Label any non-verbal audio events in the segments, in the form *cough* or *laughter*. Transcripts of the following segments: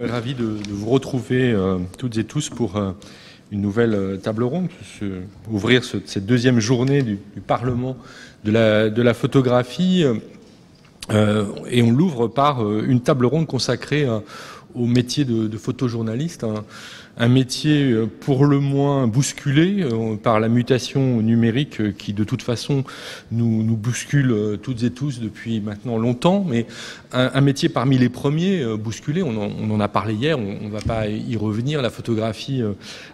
Ravi de, vous retrouver euh, toutes et tous pour euh, une nouvelle euh, table ronde, ouvrir cette deuxième journée du, Parlement de la, photographie. et on l'ouvre par une table ronde consacrée au métier de, photojournaliste, un métier euh, pour le moins bousculé euh, par la mutation numérique euh, qui de toute façon nous, bouscule toutes et tous depuis maintenant longtemps, mais un, métier parmi les premiers bousculés, on en, a parlé hier, on ne va pas y revenir, la photographie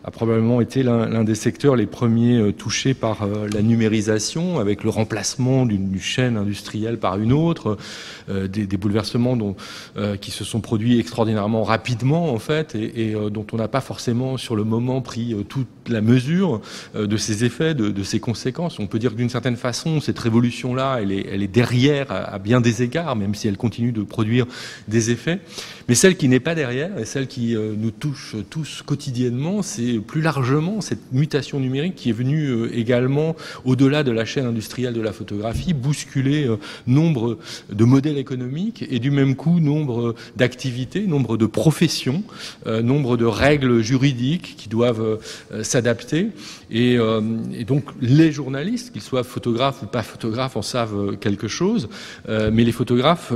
a probablement été l'un des secteurs les premiers touchés par la numérisation, avec le remplacement d'une chaîne industrielle par une autre, des, bouleversements qui se sont produits extraordinairement rapidement en fait, et dont on n'a pas forcément forcément sur le moment pris euh, toute la mesure euh, de ses effets, de, ses conséquences. On peut dire que d'une certaine façon, cette révolution-là, elle est, elle est derrière à, bien des égards, même si elle continue de produire des effets. Mais celle qui n'est pas derrière, et celle qui euh, nous touche tous quotidiennement, c'est plus largement cette mutation numérique qui est venue également, au-delà de la chaîne industrielle de la photographie, bousculer nombre de modèles économiques et du même coup nombre d'activités, nombre de professions, nombre de règles juridiques qui doivent euh, s'adapter. Euh, et, donc les journalistes, qu'ils soient photographes ou pas photographes, en savent euh, quelque chose. mais les photographes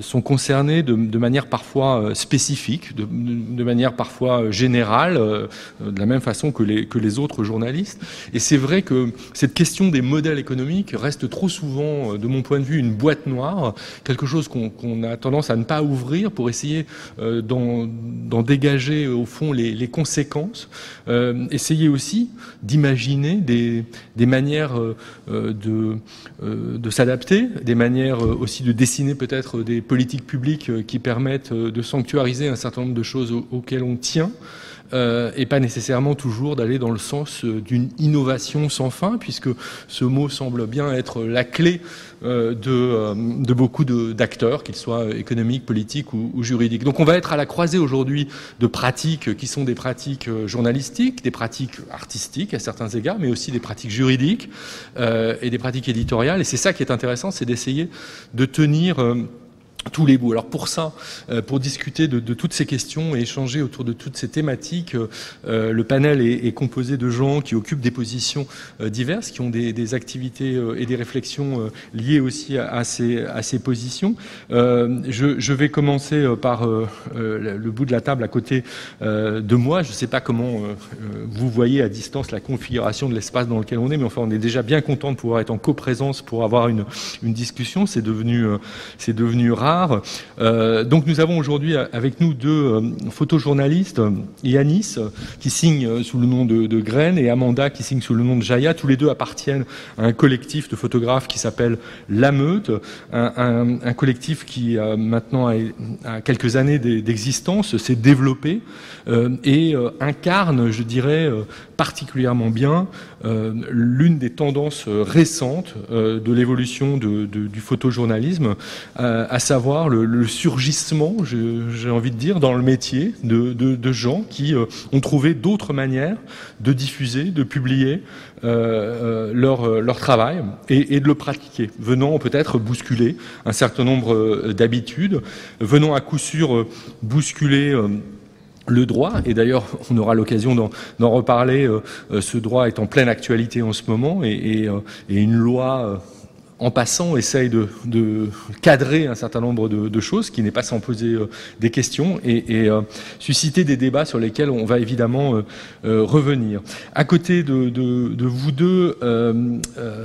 sont concernés de, manière parfois spécifique, de, manière parfois générale, de la même façon que les, autres journalistes. Et c'est vrai que cette question des modèles économiques reste trop souvent, de mon point de vue, une boîte noire, quelque chose qu'on a tendance à ne pas ouvrir pour essayer d'en dégager au fond les, conséquences, euh, essayer aussi d'imaginer des, manières euh, euh, de s'adapter, des manières aussi de dessiner peut-être des politiques publiques qui permettent de sanctuariser un certain nombre de choses auxquelles on tient. Euh, et pas nécessairement toujours d'aller dans le sens euh, d'une innovation sans fin, puisque ce mot semble bien être la clé euh, de, beaucoup d'acteurs, qu'ils soient économiques, politiques ou, juridiques. Donc on va être à la croisée aujourd'hui de pratiques qui sont des pratiques journalistiques, des pratiques artistiques à certains égards, mais aussi des pratiques juridiques et des pratiques éditoriales. Et c'est ça qui est intéressant, c'est d'essayer de tenir tous les bouts. Alors pour ça, euh, pour discuter de, toutes ces questions et échanger autour de toutes ces thématiques, euh, euh, le panel est, composé de gens qui occupent des positions diverses, qui ont des, activités et des réflexions liées aussi à, ces, à ces, positions. Je, vais commencer par le bout de la table à côté de moi. Je ne sais pas comment vous voyez à distance la configuration de l'espace dans lequel on est, mais enfin on est déjà bien content de pouvoir être en coprésence pour avoir une, une discussion. C'est devenu, c'est devenu rare. Euh, donc nous avons aujourd'hui avec nous deux euh, photojournalistes, Yanis qui signe euh, sous le nom de, de Graine et Amanda qui signe sous le nom de Jaya. Tous les deux appartiennent à un collectif de photographes qui s'appelle La Meute, un, collectif qui maintenant a, quelques années d'existence, s'est développé et incarne, je dirais, particulièrement bien l'une des tendances récentes de l'évolution du photojournalisme, à savoir le, surgissement, j'ai envie de dire, dans le métier de, gens qui euh, ont trouvé d'autres manières de diffuser, de publier euh, euh, leur, travail et, de le pratiquer, venant peut-être bousculer un certain nombre d'habitudes, venant à coup sûr bousculer le droit, et d'ailleurs on aura l'occasion d'en reparler, ce droit est en pleine actualité en ce moment, et une loi en passant, essaye de, cadrer un certain nombre de, choses, qui n'est pas sans poser euh, des questions et, euh, susciter des débats sur lesquels on va évidemment euh, revenir. À côté de, vous deux,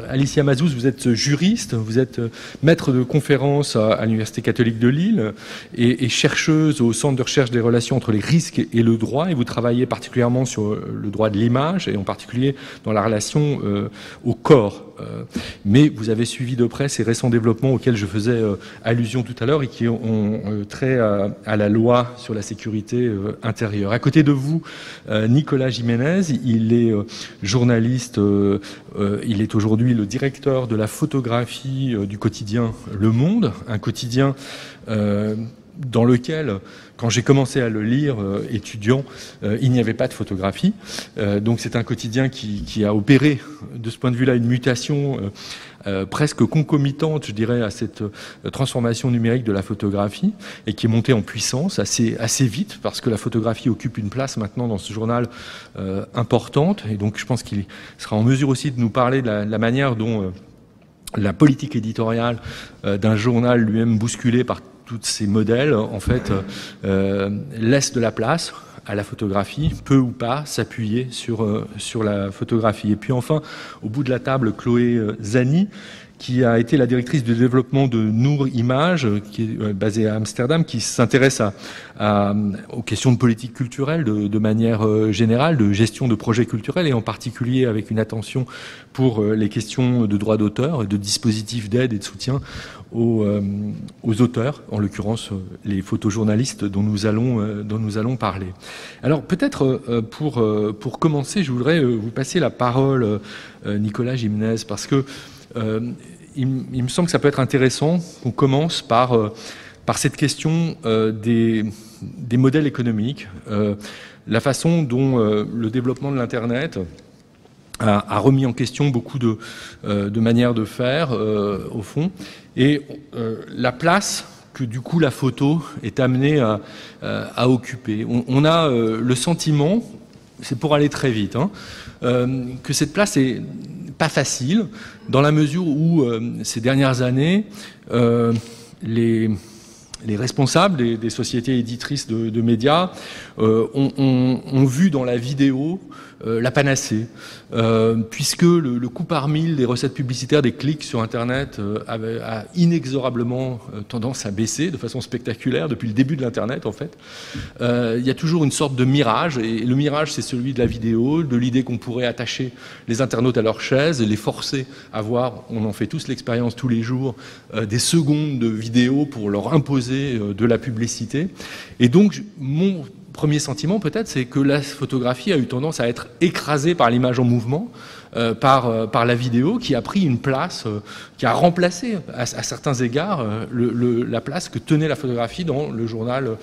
Alicia Mazouz, vous êtes juriste, vous êtes maître de conférence à, l'Université catholique de Lille et, et, chercheuse au Centre de recherche des relations entre les risques et le droit, et vous travaillez particulièrement sur le droit de l'image, et en particulier dans la relation au corps mais vous avez suivi de près ces récents développements auxquels je faisais euh, allusion tout à l'heure et qui ont euh, trait à, la loi sur la sécurité intérieure. À côté de vous, Nicolas Jiménez, il est journaliste, il est aujourd'hui le directeur de la photographie du quotidien Le Monde, un quotidien dans lequel, quand j'ai commencé à le lire étudiant, il n'y avait pas de photographie. donc c'est un quotidien qui, qui, a opéré, de ce point de vue-là, une mutation euh, presque concomitante, je dirais, à cette euh, transformation numérique de la photographie et qui est montée en puissance assez, assez vite parce que la photographie occupe une place maintenant dans ce journal euh, importante. Et donc, je pense qu'il sera en mesure aussi de nous parler de la, manière dont la politique éditoriale d'un journal lui-même bousculé par tous ces modèles, en fait, laisse de la place à la photographie, peut ou pas s'appuyer sur, euh, sur la photographie. Et puis enfin, au bout de la table, Chloé euh, Zani, qui a été la directrice du développement de Nour Image, qui est euh, basée à Amsterdam, qui s'intéresse à, aux questions de politique culturelle de, de, manière générale, de gestion de projets culturels, et en particulier avec une attention pour les questions de droits d'auteur, de dispositifs d'aide et de soutien aux, euh, aux auteurs, en l'occurrence euh, les photojournalistes dont nous allons, euh, dont nous allons parler. Alors peut-être pour, pour commencer, je voudrais vous passer la parole, Nicolas Gimnez, parce que il, il, me semble que ça peut être intéressant qu'on commence par, par cette question des, des modèles économiques, la façon dont le développement de l'Internet a, remis en question beaucoup de, euh, manières de faire, euh, au fond, et euh, la place que du coup la photo est amenée à, occuper. On, a le sentiment, c'est pour aller très vite, hein, que cette place est pas facile, dans la mesure où ces dernières années, les les responsables des, sociétés éditrices de, médias ont, ont, vu dans la vidéo euh, la panacée, euh, puisque le, coût par mille des recettes publicitaires des clics sur Internet euh, a inexorablement tendance à baisser de façon spectaculaire depuis le début de l'Internet en fait. il y a toujours une sorte de mirage, et le mirage c'est celui de la vidéo, de l'idée qu'on pourrait attacher les internautes à leur chaise, les forcer à voir, on en fait tous l'expérience tous les jours, des secondes de vidéo pour leur imposer de la publicité. Et donc mon premier sentiment peut-être, c'est que la photographie a eu tendance à être écrasée par l'image en mouvement, euh, par, euh, par la vidéo, qui a pris une place, euh, qui a remplacé à, certains égards la place que tenait la photographie dans le journal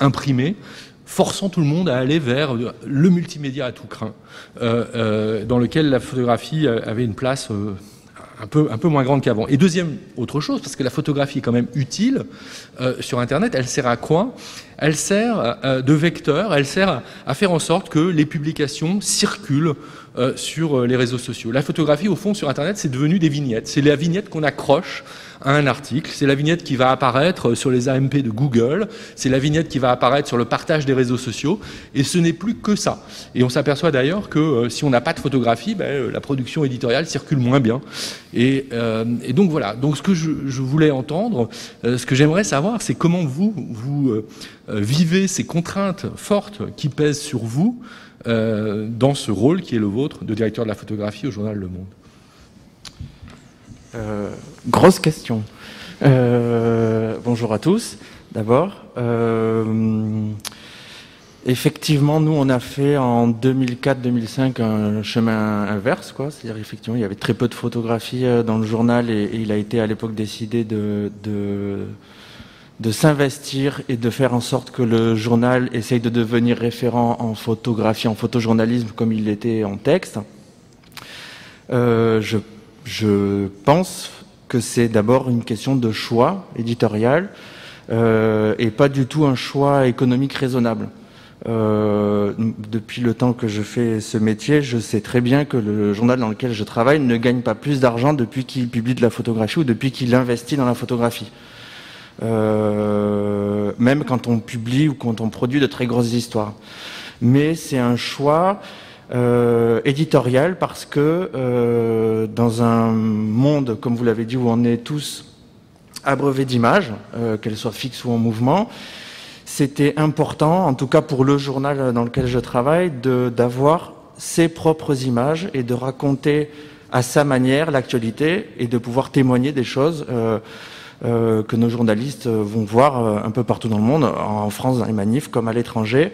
imprimé forçant tout le monde à aller vers le multimédia à tout craint, dans lequel la photographie avait une place un peu, un peu moins grande qu'avant. Et deuxième, autre chose, parce que la photographie est quand même utile sur Internet, elle sert à quoi? Elle sert euh, de vecteur, elle sert à faire en sorte que les publications circulent euh, sur euh, les réseaux sociaux. La photographie, au fond, sur Internet, c'est devenu des vignettes. C'est la vignette qu'on accroche un article. C'est la vignette qui va apparaître sur les AMP de Google. C'est la vignette qui va apparaître sur le partage des réseaux sociaux. Et ce n'est plus que ça. Et on s'aperçoit d'ailleurs que si on n'a pas de photographie, ben, la production éditoriale circule moins bien. Et, et donc voilà. Donc ce que je, je voulais entendre, ce que j'aimerais savoir, c'est comment vous, vous euh, vivez ces contraintes fortes qui pèsent sur vous euh, dans ce rôle qui est le vôtre de directeur de la photographie au journal Le Monde euh, Grosse question. bonjour à tous. D'abord, effectivement, nous, on a fait en 2004-2005 un chemin inverse, quoi. C'est-à-dire, effectivement, il y avait très peu de photographies dans le journal et, il a été à l'époque décidé de de s'investir et de faire en sorte que le journal essaye de devenir référent en photographie, en photojournalisme comme il l'était en texte. Euh, je, pense que c'est d'abord une question de choix éditorial euh, et pas du tout un choix économique raisonnable. Euh, depuis le temps que je fais ce métier, je sais très bien que le journal dans lequel je travaille ne gagne pas plus d'argent depuis qu'il publie de la photographie ou depuis qu'il investit dans la photographie. Euh, même quand on publie ou quand on produit de très grosses histoires. Mais c'est un choix euh, éditorial parce que euh, dans un monde, comme vous l'avez dit, où on est tous abreuvés d'images, qu'elles soient fixes ou en mouvement, c'était important, en tout cas pour le journal dans lequel je travaille, d'avoir ses propres images et de raconter à sa manière l'actualité et de pouvoir témoigner des choses. Euh, que nos journalistes vont voir euh, un peu partout dans le monde, en France dans les manifs comme à l'étranger.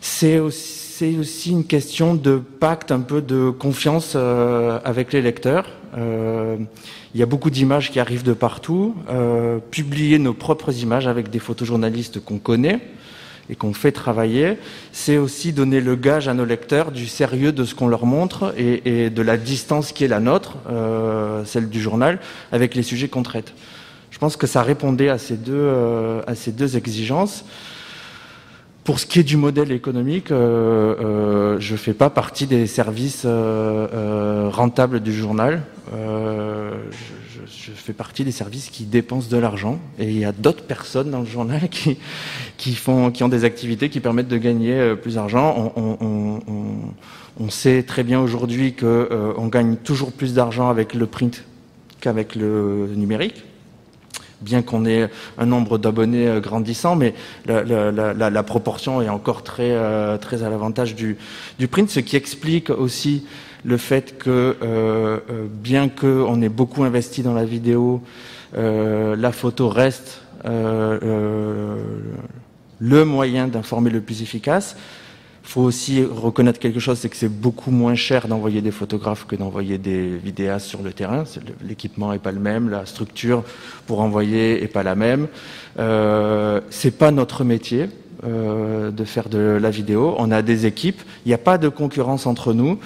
C'est aussi, aussi, une question de pacte, un peu de confiance euh, avec les lecteurs. il y a beaucoup d'images qui arrivent de partout. publier nos propres images avec des photojournalistes qu'on connaît et qu'on fait travailler, c'est aussi donner le gage à nos lecteurs du sérieux de ce qu'on leur montre et, de la distance qui est la nôtre, euh, celle du journal, avec les sujets qu'on traite. Je pense que ça répondait euh, à ces deux exigences. Pour ce qui est du modèle économique, euh, euh je ne fais pas partie des services rentables du journal. Je, je fais partie des services qui dépensent de l'argent et il y a d'autres personnes dans le journal *laughs* qui, qui, font, qui ont des activités qui permettent de gagner euh, plus d'argent. On, on, on, on, sait très bien aujourd'hui qu'on euh, on gagne toujours plus d'argent avec le print qu'avec le numérique bien qu'on ait un nombre d'abonnés euh, grandissant, mais la, proportion est encore très, euh, très à l'avantage du, du print, ce qui explique aussi le fait que euh, euh, bien qu'on ait beaucoup investi dans la vidéo, la photo reste le moyen d'informer le plus efficace. Faut aussi reconnaître quelque chose, c'est que c'est beaucoup moins cher d'envoyer des photographes que d'envoyer des vidéastes sur le terrain. L'équipement est pas le même, la structure pour envoyer est pas la même. Euh, c'est pas notre métier euh, de faire de la vidéo. On a des équipes. Il n'y a pas de concurrence entre nous.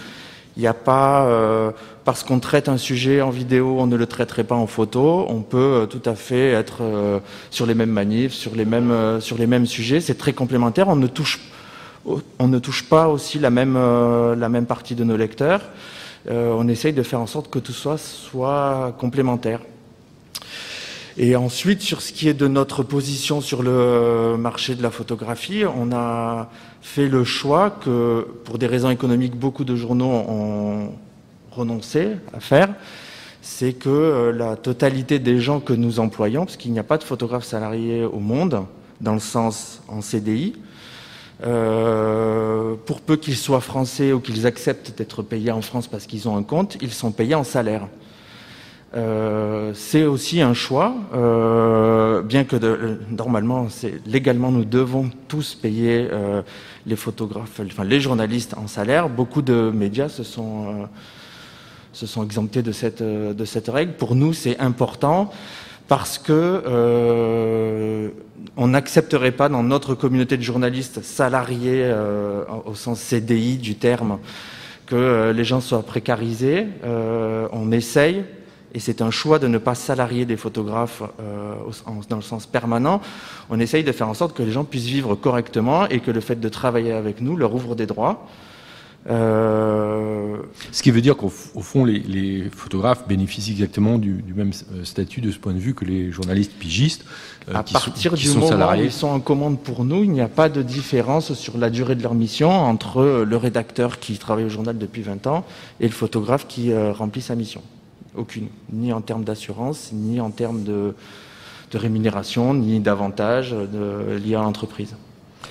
Il n'y a pas, euh, parce qu'on traite un sujet en vidéo, on ne le traiterait pas en photo. On peut euh, tout à fait être euh, sur les mêmes manifs, sur les mêmes, sur les mêmes sujets. C'est très complémentaire. On ne touche, on ne touche pas aussi la même, la même partie de nos lecteurs. on essaye de faire en sorte que tout soit, soit complémentaire. Et ensuite, sur ce qui est de notre position sur le marché de la photographie, on a fait le choix que, pour des raisons économiques, beaucoup de journaux ont renoncé à faire. C'est que euh, la totalité des gens que nous employons, parce qu'il n'y a pas de photographes salariés au monde, dans le sens en CDI, euh, pour peu qu'ils soient français ou qu'ils acceptent d'être payés en France parce qu'ils ont un compte, ils sont payés en salaire. Euh, c'est aussi un choix, euh, bien que de, normalement, légalement, nous devons tous payer euh, les photographes, enfin les journalistes en salaire. Beaucoup de médias se sont, euh, se sont exemptés de cette, de cette règle. Pour nous, c'est important parce que euh, on n'accepterait pas dans notre communauté de journalistes salariés au sens CDI du terme que les gens soient précarisés. on essaye et c'est un choix de ne pas salarier des photographes euh, dans le sens permanent. On essaye de faire en sorte que les gens puissent vivre correctement et que le fait de travailler avec nous leur ouvre des droits. Euh... Ce qui veut dire qu'au fond, les, les, photographes bénéficient exactement du, du, même euh, statut de ce point de vue que les journalistes pigistes. Euh, à qui partir sont, qui du sont moment salariés. où ils sont en commande pour nous, il n'y a pas de différence sur la durée de leur mission entre le rédacteur qui travaille au journal depuis 20 ans et le photographe qui euh, remplit sa mission. Aucune. Ni en termes d'assurance, ni en termes de, rémunération, ni d'avantages liés à l'entreprise.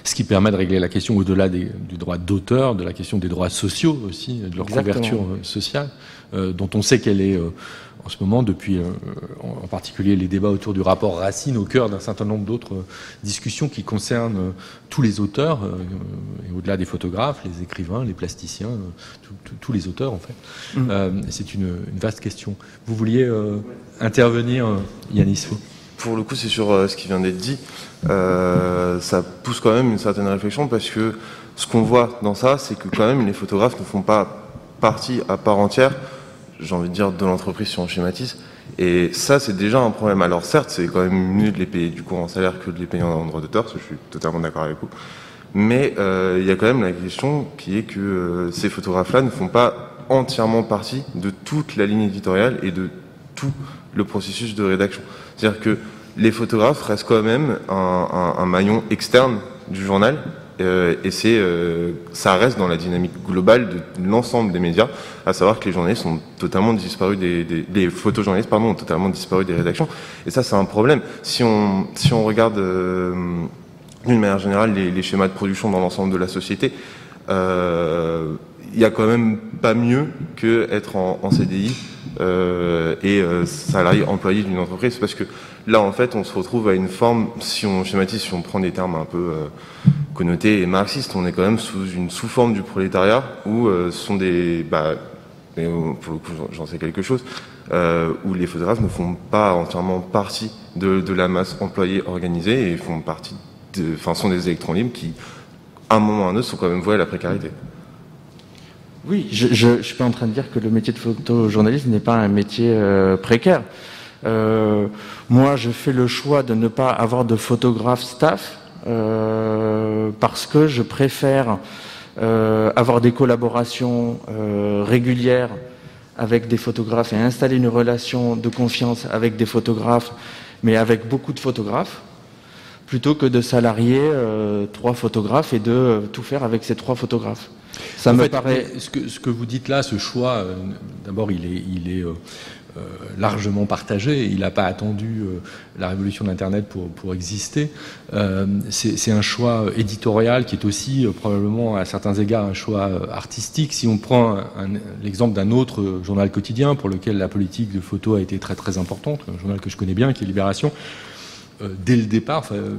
Ce qui permet de régler la question au-delà du droit d'auteur, de la question des droits sociaux aussi, de leur couverture euh, sociale, euh, dont on sait qu'elle est euh, en ce moment, depuis en particulier les débats autour du rapport Racine, au cœur d'un certain nombre d'autres discussions qui concernent tous les auteurs, et au-delà des photographes, les écrivains, les plasticiens, tous les auteurs en fait. Mmh. C'est une, une, vaste question. Vous vouliez intervenir, Yanis Pour le coup, c'est sur ce qui vient d'être dit. Euh, ça pousse quand même une certaine réflexion parce que ce qu'on voit dans ça, c'est que quand même les photographes ne font pas partie à part entière j'ai envie de dire, de l'entreprise si on schématise. Et ça, c'est déjà un problème. Alors certes, c'est quand même mieux de les payer du coup en salaire que de les payer en droit d'auteur, je suis totalement d'accord avec vous. Mais euh, il y a quand même la question qui est que euh, ces photographes-là ne font pas entièrement partie de toute la ligne éditoriale et de tout le processus de rédaction. C'est-à-dire que les photographes restent quand même un, maillon externe du journal euh, et c'est, euh, ça reste dans la dynamique globale de l'ensemble des médias, à savoir que les journalistes sont totalement disparus des, des les photojournalistes pardon, ont totalement disparu des rédactions. Et ça, c'est un problème. Si on, si on regarde euh, d'une manière générale les, schémas de production dans l'ensemble de la société, il y a quand même pas mieux que être en CDI euh, et salarié employé d'une entreprise, parce que là, en fait, on se retrouve à une forme, si on schématise, si on prend des termes un peu connoté marxiste. On est quand même sous une sous-forme du prolétariat où euh, ce sont des, bah, pour le coup j'en sais quelque chose, où les photographes ne font pas entièrement partie de, de la masse employée organisée et font partie de, enfin, sont des électrons libres qui, à un moment ou à un autre, sont quand même voués à la précarité. Oui, je suis pas en train de dire que le métier de photojournaliste n'est pas un métier euh, précaire. Euh, moi, je fais le choix de ne pas avoir de photographe staff euh, parce que je préfère avoir des collaborations régulières avec des photographes et installer une relation de confiance avec des photographes, mais avec beaucoup de photographes plutôt que de salarier trois photographes et de tout faire avec ces trois photographes. Ça me paraît. Ce que, ce que, vous dites là, ce choix, euh, d'abord, il est, il est largement partagé. Il n'a pas attendu la révolution d'Internet pour, pour exister. C'est un choix éditorial qui est aussi probablement à certains égards un choix artistique. Si on prend l'exemple d'un autre journal quotidien pour lequel la politique de photo a été très très importante, un journal que je connais bien, qui est Libération, euh, dès le départ, euh,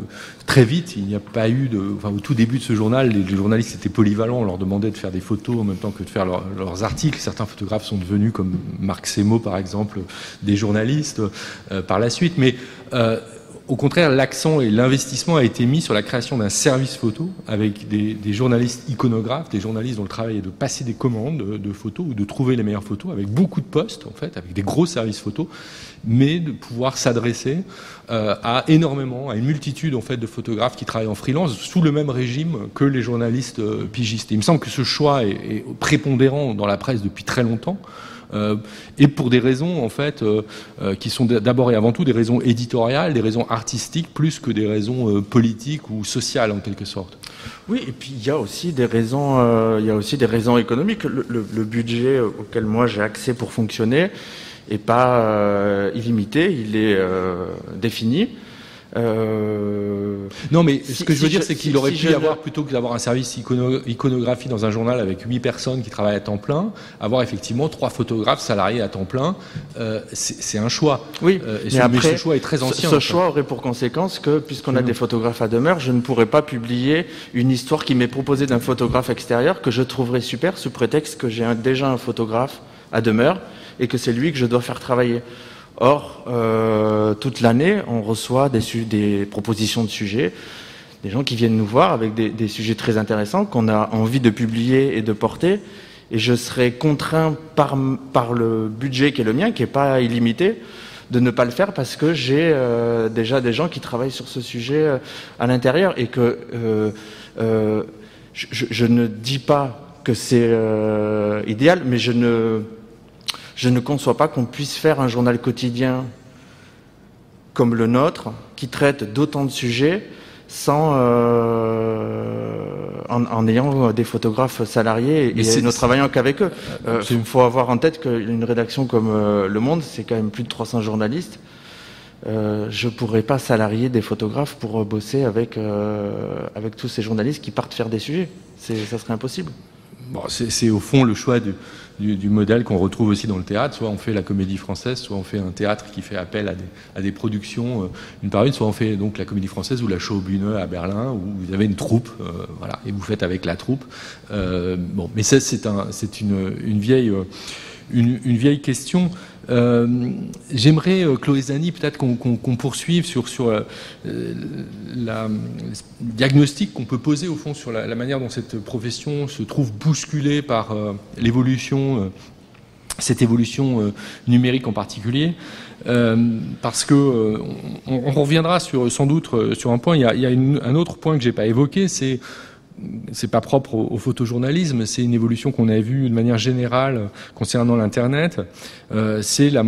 très vite, il n'y a pas eu de. Au tout début de ce journal, les, journalistes étaient polyvalents. On leur demandait de faire des photos en même temps que de faire leurs articles. Certains photographes sont devenus, comme Marc Semo par exemple, des journalistes euh, par la suite. Mais au contraire, l'accent et l'investissement a été mis sur la création d'un service photo avec des, journalistes iconographes, des journalistes dont le travail est de passer des commandes de, photos ou de trouver les meilleures photos, avec beaucoup de postes en fait, avec des gros services photos, mais de pouvoir s'adresser euh, à énormément, à une multitude en fait de photographes qui travaillent en freelance sous le même régime que les journalistes euh, pigistes. il me semble que ce choix est prépondérant dans la presse depuis très longtemps. Euh, et pour des raisons en fait euh, euh, qui sont d'abord et avant tout des raisons éditoriales, des raisons artistiques, plus que des raisons politiques ou sociales en quelque sorte. Oui, et puis il y a aussi des raisons, il y a aussi des raisons économiques. Le, budget auquel moi j'ai accès pour fonctionner est pas illimité, il est défini. Euh, non, mais ce que je veux dire, c'est qu'il aurait pu y avoir, plutôt que d'avoir un service iconographie dans un journal avec huit personnes qui travaillent à temps plein, avoir effectivement trois photographes salariés à temps plein. Euh, c'est un choix. Oui, euh, et mais, après, ce choix est très ancien. Ce, choix aurait pour conséquence que, puisqu'on a des photographes à demeure, je ne pourrais pas publier une histoire qui m'est proposée d'un photographe extérieur que je trouverais super sous prétexte que j'ai déjà un photographe à demeure et que c'est lui que je dois faire travailler. Or, euh, toute l'année, on reçoit des, des, propositions de sujets, des gens qui viennent nous voir avec des, sujets très intéressants qu'on a envie de publier et de porter. Et je serai contraint par, par le budget qui est le mien, qui n'est pas illimité, de ne pas le faire parce que j'ai euh, déjà des gens qui travaillent sur ce sujet euh, à l'intérieur et que je, je, ne dis pas que c'est idéal, mais je ne je ne conçois pas qu'on puisse faire un journal quotidien comme le nôtre, qui traite d'autant de sujets, sans euh, en, ayant des photographes salariés et, ne travaillant qu'avec eux. Euh, il faut avoir en tête qu'une rédaction comme euh, Le Monde, c'est quand même plus de 300 journalistes. je ne pourrais pas salarier des photographes pour bosser avec, avec tous ces journalistes qui partent faire des sujets. Ça serait impossible. Bon, c'est au fond le choix du, du, modèle qu'on retrouve aussi dans le théâtre. Soit on fait la comédie française, soit on fait un théâtre qui fait appel à des, à des productions euh, une par une, soit on fait donc la comédie française ou la Schaubühne à Berlin, où vous avez une troupe, euh, voilà, et vous faites avec la troupe. Euh, bon, mais ça c'est un, une, une vieille une, vieille question. Euh, j'aimerais, euh, Chloé Zani, peut-être qu'on poursuive sur, sur euh, le diagnostic qu'on peut poser au fond sur la, manière dont cette profession se trouve bousculée par l'évolution, cette évolution numérique en particulier. parce que on, reviendra sur, sans doute sur un point. Il y a, il y a un autre point que j'ai pas évoqué, c'est c'est pas propre au, photojournalisme, c'est une évolution qu'on a vue de manière générale concernant l'internet. Euh, c'est la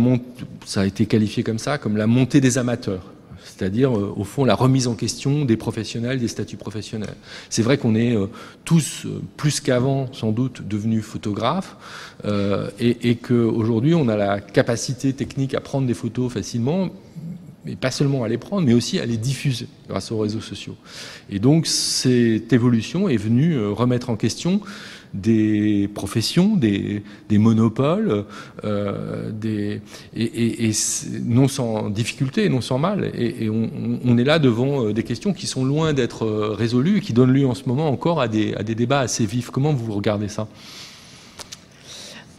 ça a été qualifié comme ça, comme la montée des amateurs, c'est-à-dire euh, au fond la remise en question des professionnels, des statuts professionnels. C'est vrai qu'on est euh, tous plus qu'avant sans doute devenus photographes et, et qu'aujourd'hui on a la capacité technique à prendre des photos facilement mais pas seulement à les prendre, mais aussi à les diffuser grâce aux réseaux sociaux. Et donc cette évolution est venue euh, remettre en question des professions, des, monopoles, euh, des, et, non sans difficulté, non sans mal. Et, on, est là devant euh, des questions qui sont loin d'être résolues et qui donnent lieu en ce moment encore à des, à des débats assez vifs. Comment vous regardez ça?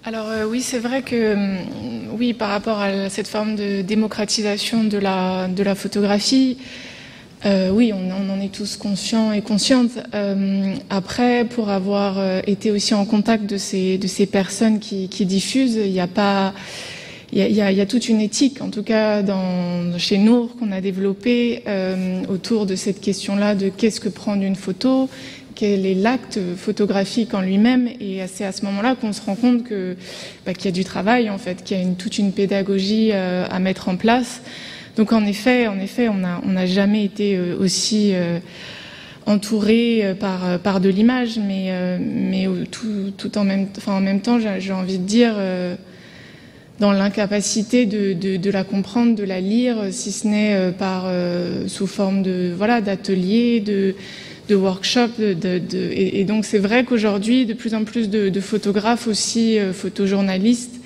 Alors oui, c'est vrai que oui, par rapport à cette forme de démocratisation de la, photographie, euh, oui, on, en est tous conscients et conscientes. Euh, après, pour avoir euh, été aussi en contact de ces, de ces personnes qui, diffusent, il n'y a pas, il y a, toute une éthique, en tout cas dans, chez Nour, qu'on a développée autour de cette question-là de qu'est-ce que prendre une photo, quel est l'acte photographique en lui-même, et c'est à ce moment-là qu'on se rend compte bah, qu'il y a du travail en fait, qu'il y a toute une pédagogie à mettre en place. Donc en effet, en effet, on n'a jamais été euh, aussi euh, entouré euh, par, de l'image, mais, tout, en, même, enfin, en même temps, j'ai envie de dire, dans l'incapacité de, la comprendre, de la lire, si ce n'est par sous forme de voilà d'ateliers, de, de workshops. et, donc c'est vrai qu'aujourd'hui, de plus en plus de, photographes aussi, photojournalistes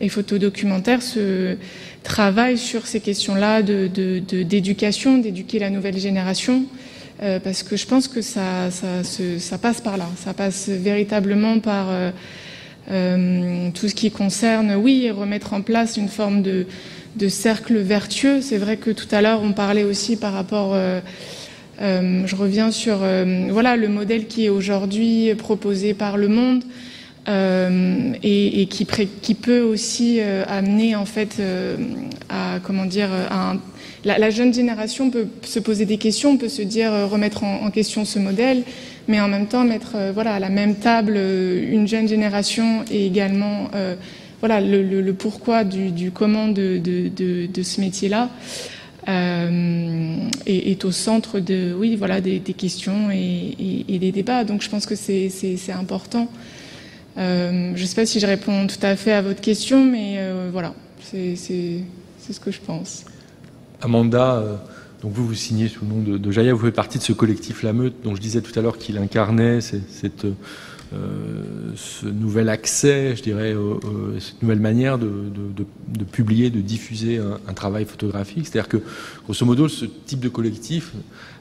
et photodocumentaires se travaille sur ces questions-là d'éducation, de, d'éduquer la nouvelle génération, euh, parce que je pense que ça, ça, passe par là, ça passe véritablement par euh, euh, tout ce qui concerne, oui, remettre en place une forme de, cercle vertueux. C'est vrai que tout à l'heure, on parlait aussi par rapport... je reviens sur voilà le modèle qui est aujourd'hui proposé par le monde. Euh, et, qui, qui, peut aussi euh, amener en fait euh, à comment dire la, jeune génération peut se poser des questions, peut se dire remettre en, question ce modèle, mais en même temps mettre voilà à la même table une jeune génération et également voilà le, pourquoi du, comment de, ce métier-là. est, au centre de oui voilà des, questions et, des débats donc je pense que c'est important euh, je ne sais pas si je réponds tout à fait à votre question, mais euh, voilà, c'est ce que je pense. Amanda, euh, donc vous vous signez sous le nom de, de, Jaya, vous faites partie de ce collectif La Meute, dont je disais tout à l'heure qu'il incarnait cette, ce nouvel accès, je dirais, cette nouvelle manière de, publier, de diffuser un, travail photographique. C'est-à-dire que, grosso modo, ce type de collectif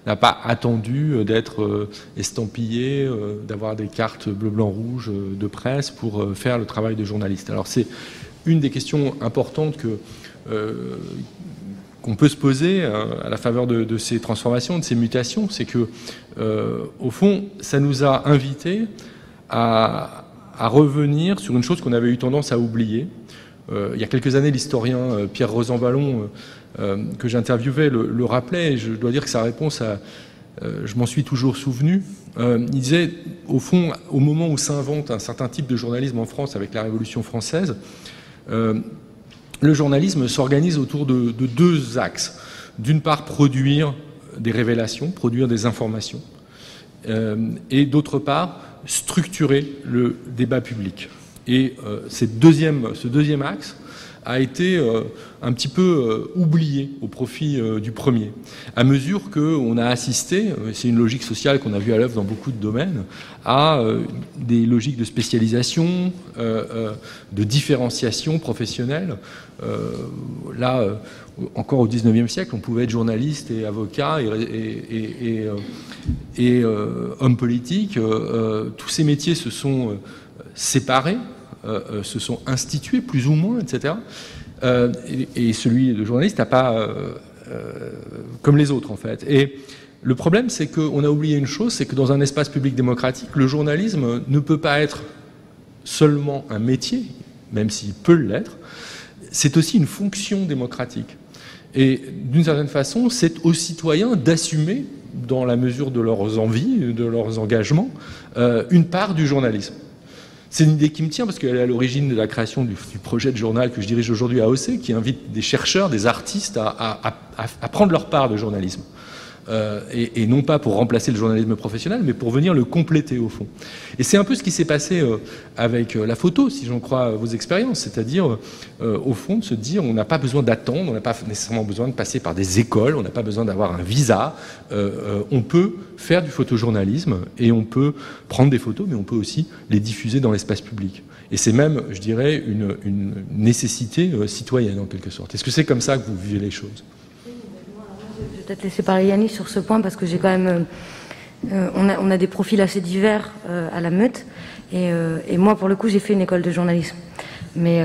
n'a pas attendu euh, d'être euh, estampillé, euh, d'avoir des cartes bleu, blanc, rouge de presse pour faire le travail de journaliste. Alors c'est une des questions importantes qu'on peut se poser à la faveur de, ces transformations, de ces mutations, c'est que, au fond, ça nous a invités à, revenir sur une chose qu'on avait eu tendance à oublier. il y a quelques années, l'historien Pierre Rosanvallon euh, que j'interviewais le, rappelait, et je dois dire que sa réponse, euh, je m'en suis toujours souvenu. Euh, il disait, au fond, au moment où s'invente un certain type de journalisme en France avec la Révolution française, le journalisme s'organise autour de, deux axes. D'une part, produire des révélations, produire des informations, et d'autre part, structurer le débat public. Et ce deuxième axe a été un petit peu euh, oublié au profit euh, du premier. À mesure qu'on a assisté, euh, c'est une logique sociale qu'on a vue à l'œuvre dans beaucoup de domaines, à des logiques de spécialisation, de différenciation professionnelle. Là, encore au XIXe siècle, on pouvait être journaliste et avocat et, homme politique. tous ces métiers se sont séparés, se sont institués plus ou moins, etc. Euh, et, celui de journaliste n'a pas euh, euh, comme les autres en fait. Et le problème, c'est qu'on a oublié une chose, c'est que dans un espace public démocratique, le journalisme ne peut pas être seulement un métier, même s'il peut l'être, c'est aussi une fonction démocratique. Et d'une certaine façon, c'est aux citoyens d'assumer, dans la mesure de leurs envies, de leurs engagements, une part du journalisme. C'est une idée qui me tient parce qu'elle est à l'origine de la création du, projet de journal que je dirige aujourd'hui à OC, qui invite des chercheurs, des artistes à prendre leur part de journalisme. Euh, et, non pas pour remplacer le journalisme professionnel, mais pour venir le compléter au fond. Et c'est un peu ce qui s'est passé euh, avec euh, la photo, si j'en crois vos expériences, c'est-à-dire au fond de se dire on n'a pas besoin d'attendre, on n'a pas nécessairement besoin de passer par des écoles, on n'a pas besoin d'avoir un visa, on peut faire du photojournalisme et on peut prendre des photos, mais on peut aussi les diffuser dans l'espace public. Et c'est même, je dirais, une, une nécessité citoyenne en quelque sorte. Est-ce que c'est comme ça que vous vivez les choses? Peut-être laisser parler Yannis sur ce point parce que j'ai quand même. Euh, euh, on, a, des profils assez divers euh, à la meute. Et, moi, pour le coup, j'ai fait une école de journalisme. Mais,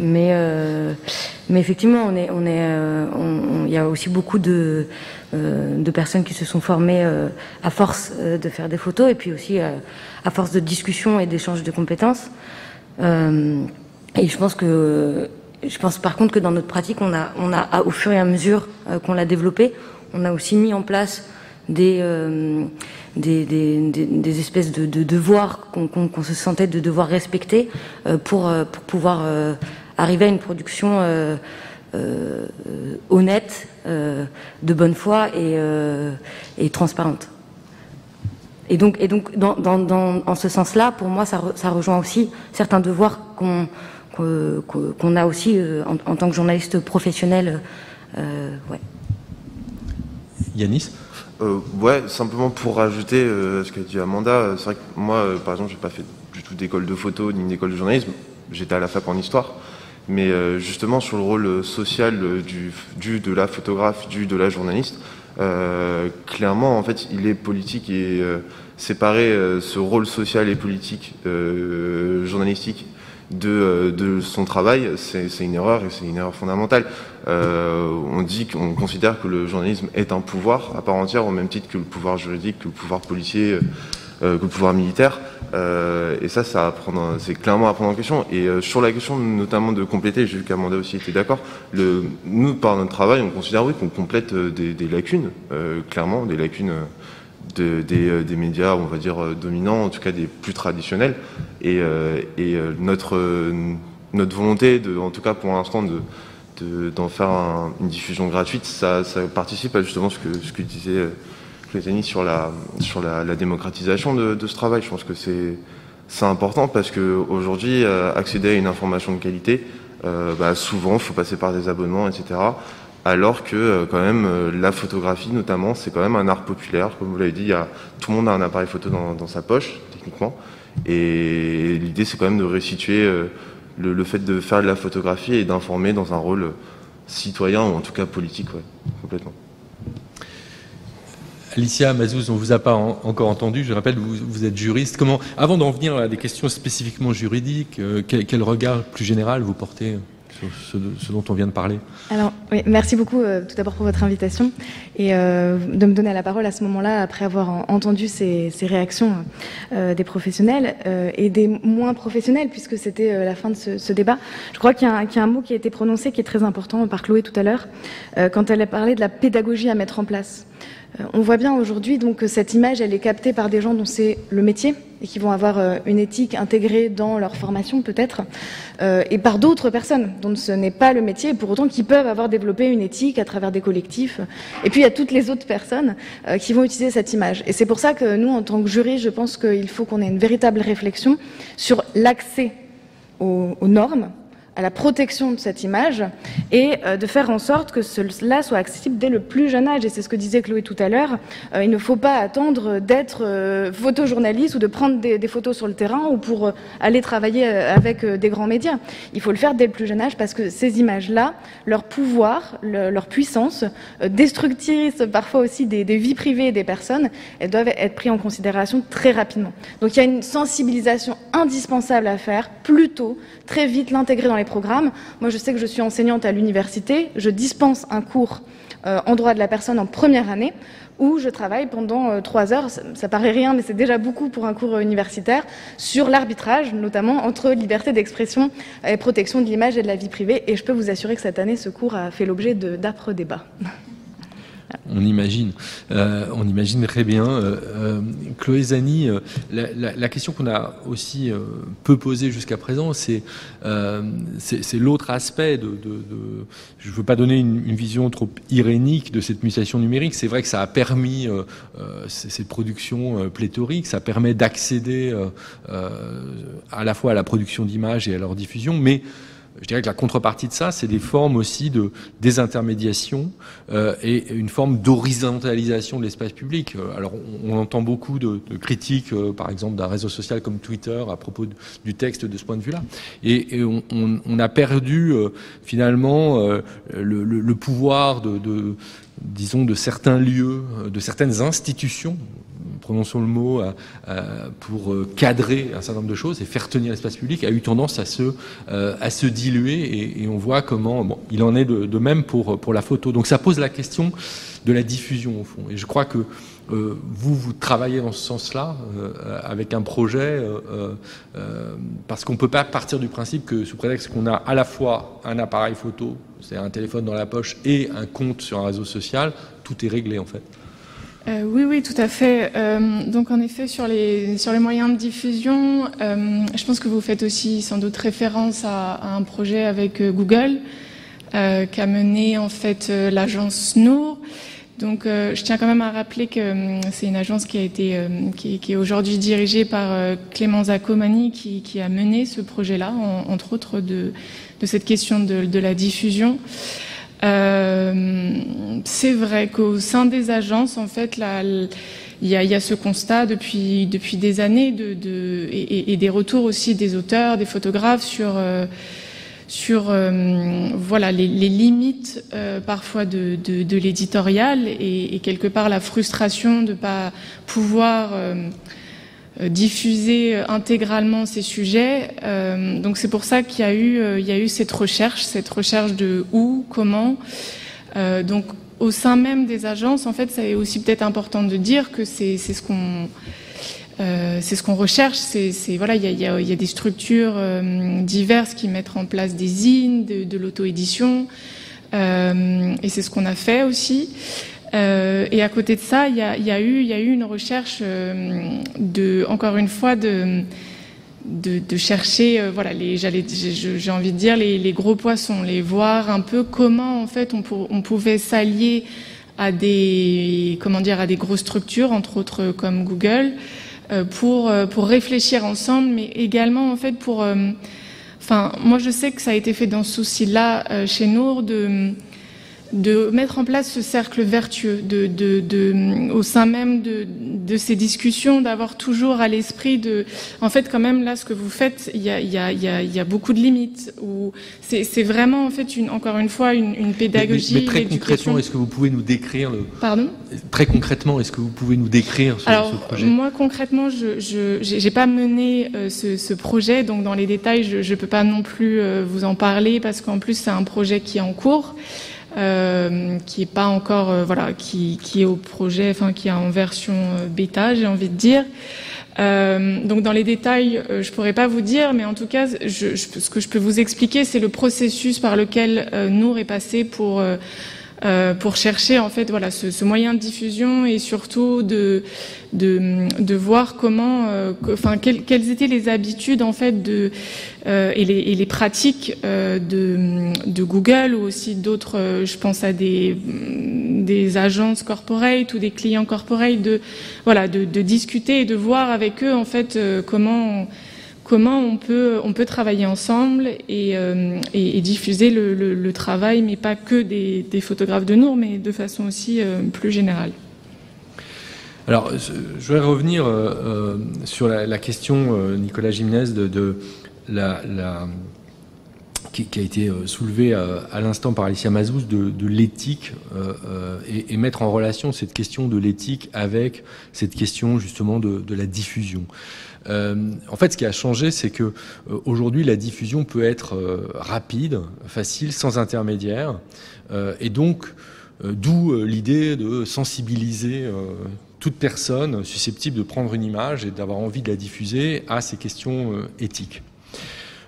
mais, mais effectivement, on est, on est, il y a aussi beaucoup de, de personnes qui se sont formées à force de faire des photos et puis aussi à force de discussion et d'échange de compétences. et je pense que je pense par contre que dans notre pratique, on a, on a au fur et à mesure euh, qu'on l'a développé, on a aussi mis en place des, euh, des, des, espèces de, devoirs qu'on se sentait de devoir respecter euh, pour, pour pouvoir arriver à une production honnête, de bonne foi et, et transparente. Et donc, et donc dans, dans, dans, en ce sens-là, pour moi, ça, ça rejoint aussi certains devoirs qu'on qu'on a aussi euh, en, tant que journaliste professionnel. Euh, ouais. Yanis euh, Ouais, simplement pour rajouter ce qu'a dit Amanda, c'est vrai que moi, par exemple, j'ai pas fait du tout d'école de photo ni d'école de journalisme. J'étais à la fac en histoire. Mais justement, sur le rôle social du, du, de la photographe, du, de la journaliste, clairement, en fait, il est politique et séparer ce rôle social et politique journalistique de, de son travail, c'est une erreur et c'est une erreur fondamentale. Euh, on dit qu'on considère que le journalisme est un pouvoir à part entière, au même titre que le pouvoir juridique, que le pouvoir policier, euh, que le pouvoir militaire. Euh, et ça, ça c'est clairement à prendre en question. Et euh, sur la question notamment de compléter, j'ai vu qu'Amanda aussi était d'accord. Nous, par notre travail, on considère oui qu'on complète euh, des, des lacunes, euh, clairement, des lacunes de, des, euh, des, médias, on va dire, euh, dominants, en tout cas des plus traditionnels. Et, euh, et notre, notre volonté, de, en tout cas pour l'instant, de d'en faire une diffusion gratuite, ça, ça, participe à justement ce que, ce que disait Clétanie sur la, sur la, la démocratisation de, de, ce travail. Je pense que c'est c'est important parce que aujourd'hui, accéder à une information de qualité, euh, bah, souvent, il faut passer par des abonnements, etc alors que euh, quand même euh, la photographie notamment c'est quand même un art populaire comme vous l'avez dit tout le monde a un appareil photo dans, sa poche techniquement et l'idée c'est quand même de restituer euh, le, fait de faire de la photographie et d'informer dans un rôle citoyen ou en tout cas politique complètement Alicia Mazouz, on vous a pas en, encore entendu. Je rappelle, vous, êtes juriste. Comment, avant d'en venir à des questions spécifiquement juridiques, quel regard plus général vous portez? Ce, dont on vient de parler Alors, oui, merci beaucoup euh, tout d'abord pour votre invitation et euh, de me donner la parole à ce moment-là après avoir en, entendu ces, réactions euh, des professionnels et des moins professionnels puisque c'était la fin de ce, débat. Je crois qu'il y, a un mot qui a été prononcé qui est très important par Chloé tout à l'heure quand elle a parlé de la pédagogie à mettre en place. On voit bien aujourd'hui donc que cette image elle est captée par des gens dont c'est le métier et qui vont avoir euh, une éthique intégrée dans leur formation peut-être, euh, et par d'autres personnes dont ce n'est pas le métier, et pour autant qui peuvent avoir développé une éthique à travers des collectifs. Et puis il y a toutes les autres personnes euh, qui vont utiliser cette image. Et c'est pour ça que nous, en tant que jury, je pense qu'il faut qu'on ait une véritable réflexion sur l'accès aux normes à la protection de cette image et euh, de faire en sorte que cela soit accessible dès le plus jeune âge. Et c'est ce que disait Chloé tout à l'heure. Euh, il ne faut pas attendre d'être euh, photojournaliste ou de prendre des, photos sur le terrain ou pour aller travailler avec des grands médias. Il faut le faire dès le plus jeune âge parce que ces images-là, leur pouvoir, le, leur puissance, destructrice parfois aussi des, des vies privées des personnes, elles doivent être prises en considération très rapidement. Donc il y a une sensibilisation indispensable à faire plus tôt, très vite l'intégrer dans les programmes. Moi, je sais que je suis enseignante à l'université, je dispense un cours euh, en droit de la personne en première année où je travaille pendant euh, trois heures, ça, ça, paraît rien, mais c'est déjà beaucoup pour un cours universitaire, sur l'arbitrage, notamment entre liberté d'expression et protection de l'image et de la vie privée. Et je peux vous assurer que cette année, ce cours a fait l'objet d'âpres débats. *laughs* On imagine, euh, on imagine très bien. Euh, euh, Chloé Zani, la, question qu'on a aussi peu posée jusqu'à présent, c'est l'autre aspect de, Je ne veux pas donner une, une, vision trop irénique de cette mutation numérique. C'est vrai que ça a permis cette production pléthorique, ça permet d'accéder à la fois à la production d'images et à leur diffusion, mais je dirais que la contrepartie de ça, c'est des formes aussi de désintermédiation euh, et une forme d'horizontalisation de l'espace public. Euh, alors, on, entend beaucoup de, critiques, euh, par exemple, d'un réseau social comme Twitter à propos du texte de ce point de vue-là. Et, et on, on, on, a perdu euh, finalement euh, le, le, le, pouvoir de, de disons, de certains lieux, de certaines institutions prononçons le mot, pour cadrer un certain nombre de choses et faire tenir l'espace public, a eu tendance à se, diluer et, on voit comment bon, il en est de, même pour, la photo. Donc ça pose la question de la diffusion au fond. Et je crois que euh, vous, vous travaillez dans ce sens-là, euh, avec un projet, euh, parce qu'on ne peut pas partir du principe que sous prétexte qu'on a à la fois un appareil photo, c'est un téléphone dans la poche, et un compte sur un réseau social, tout est réglé en fait. Oui, oui, tout à fait. donc, en effet, sur les, sur les moyens de diffusion, je pense que vous faites aussi sans doute référence à, un projet avec Google qu'a mené en fait l'agence Nour. Donc, euh, je tiens quand même à rappeler que c'est une agence qui a été, qui, est aujourd'hui dirigée par euh, Clément Zacomani, qui, a mené ce projet-là, entre autres de, cette question de, la diffusion. Euh, c'est vrai qu'au sein des agences, en fait, il y a, ce constat depuis, depuis des années de, et, des retours aussi des auteurs, des photographes sur sur euh, voilà les, limites euh, parfois de, l'éditorial et, quelque part la frustration de ne pas pouvoir euh, diffuser intégralement ces sujets. donc c'est pour ça qu'il y a eu cette recherche, cette recherche de où, comment. donc au sein même des agences, en fait, c'est aussi peut-être important de dire que c'est ce qu'on euh, recherche. C'est voilà, il y a, des structures euh, diverses qui mettent en place des zines, de, l'auto-édition, euh, et c'est ce qu'on a fait aussi. Et à côté de ça, il y a, eu, il y a eu une recherche de, encore une fois, de de, chercher, voilà, les, j'ai envie de dire les, gros poissons, les voir un peu comment en fait on, on pouvait s'allier à des, comment dire, à des grosses structures, entre autres comme Google, euh, pour, euh, pour réfléchir ensemble, mais également en fait pour... Euh, enfin, moi je sais que ça a été fait dans ce souci-là chez Nour de de mettre en place ce cercle vertueux, de, de, de au sein même de, de ces discussions, d'avoir toujours à l'esprit de, en fait, quand même là, ce que vous faites, il y a, y a, y a, y a beaucoup de limites. Ou c'est vraiment en fait une, encore une fois une, une pédagogie. Mais, mais, très concrètement, est-ce que vous pouvez nous décrire le Pardon? Très concrètement, est-ce que vous pouvez nous décrire ce, Alors, ce projet? Moi, concrètement, je n'ai pas mené euh, ce, ce, projet, donc dans les détails, je ne peux pas non plus euh, vous en parler parce qu'en plus, c'est un projet qui est en cours. Euh, qui est pas encore euh, voilà qui, qui, est au projet enfin qui est en version euh, bêta j'ai envie de dire. Donc dans les détails je pourrais pas vous dire mais en tout cas je, ce que je peux vous expliquer c'est le processus par lequel Nour est passé pour euh, pour chercher en fait voilà ce, ce, moyen de diffusion et surtout de de, de voir comment euh, enfin quelles, quelles, étaient les habitudes en fait de euh, et, les, et, les, pratiques euh, de, de Google ou aussi d'autres je pense à des des agences corporate ou des clients corporate de voilà de, de discuter et de voir avec eux en fait comment comment on peut, on peut travailler ensemble et, euh, diffuser le, travail, mais pas que des, photographes de Nour, mais de façon aussi euh, plus générale. Alors, je voudrais revenir euh, sur la, question, Nicolas Gimnez, de, la, qui, a été soulevée à, l'instant par Alicia Mazouz de, l'éthique et, mettre en relation cette question de l'éthique avec cette question justement de, la diffusion. Euh, en fait, ce qui a changé, c'est que euh, aujourd'hui, la diffusion peut être euh, rapide, facile, sans intermédiaire, et donc, d'où l'idée de sensibiliser toute personne susceptible de prendre une image et d'avoir envie de la diffuser à ces questions éthiques.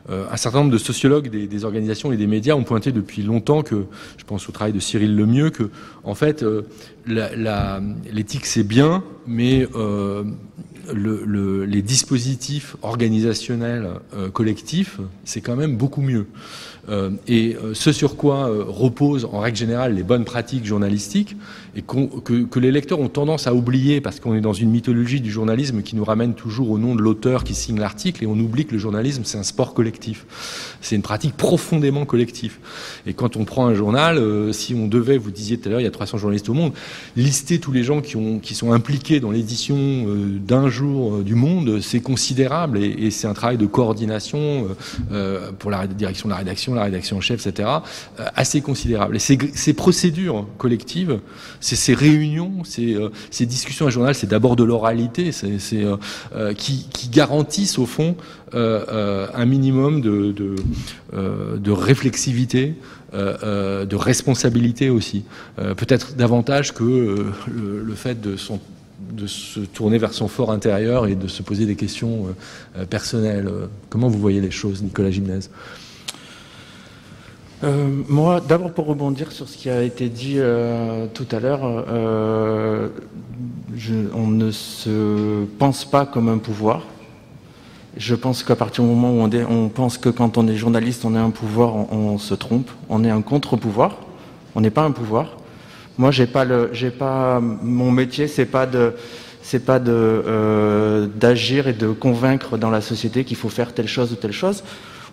Un certain nombre de sociologues des, organisations et des médias ont pointé depuis longtemps que, je pense au travail de Cyril Lemieux, que en fait l'éthique c'est bien, mais le, les dispositifs organisationnels euh, collectifs, c'est quand même beaucoup mieux. Euh, et euh, ce sur quoi reposent en règle générale les bonnes pratiques journalistiques, et que, que, les lecteurs ont tendance à oublier parce qu'on est dans une mythologie du journalisme qui nous ramène toujours au nom de l'auteur qui signe l'article, et on oublie que le journalisme, c'est un sport collectif. C'est une pratique profondément collective. Et quand on prend un journal, si on devait, vous disiez tout à l'heure, il y a 300 journalistes au monde, lister tous les gens qui, ont, qui sont impliqués dans l'édition d'un jour du monde, c'est considérable, et, et c'est un travail de coordination euh, pour la direction de la rédaction, la rédaction en chef, etc., euh, assez considérable. Et ces, ces procédures collectives c'est ces réunions, ces, ces discussions à journal, c'est d'abord de l'oralité, c'est qui, qui, garantissent au fond un minimum de, de, de réflexivité, de responsabilité aussi, peut-être davantage que le, le, fait de son de se tourner vers son fort intérieur et de se poser des questions euh, euh, personnelles. Comment vous voyez les choses, Nicolas Gymnase? Euh, moi, d'abord pour rebondir sur ce qui a été dit tout à l'heure, on ne se pense pas comme un pouvoir. Je pense qu'à partir du moment où on, pense que quand on est journaliste, on est un pouvoir, on se trompe. On est un contre-pouvoir. On n'est pas un pouvoir. Moi, j'ai pas mon métier, c'est pas c'est pas de euh, d'agir et de convaincre dans la société qu'il faut faire telle chose ou telle chose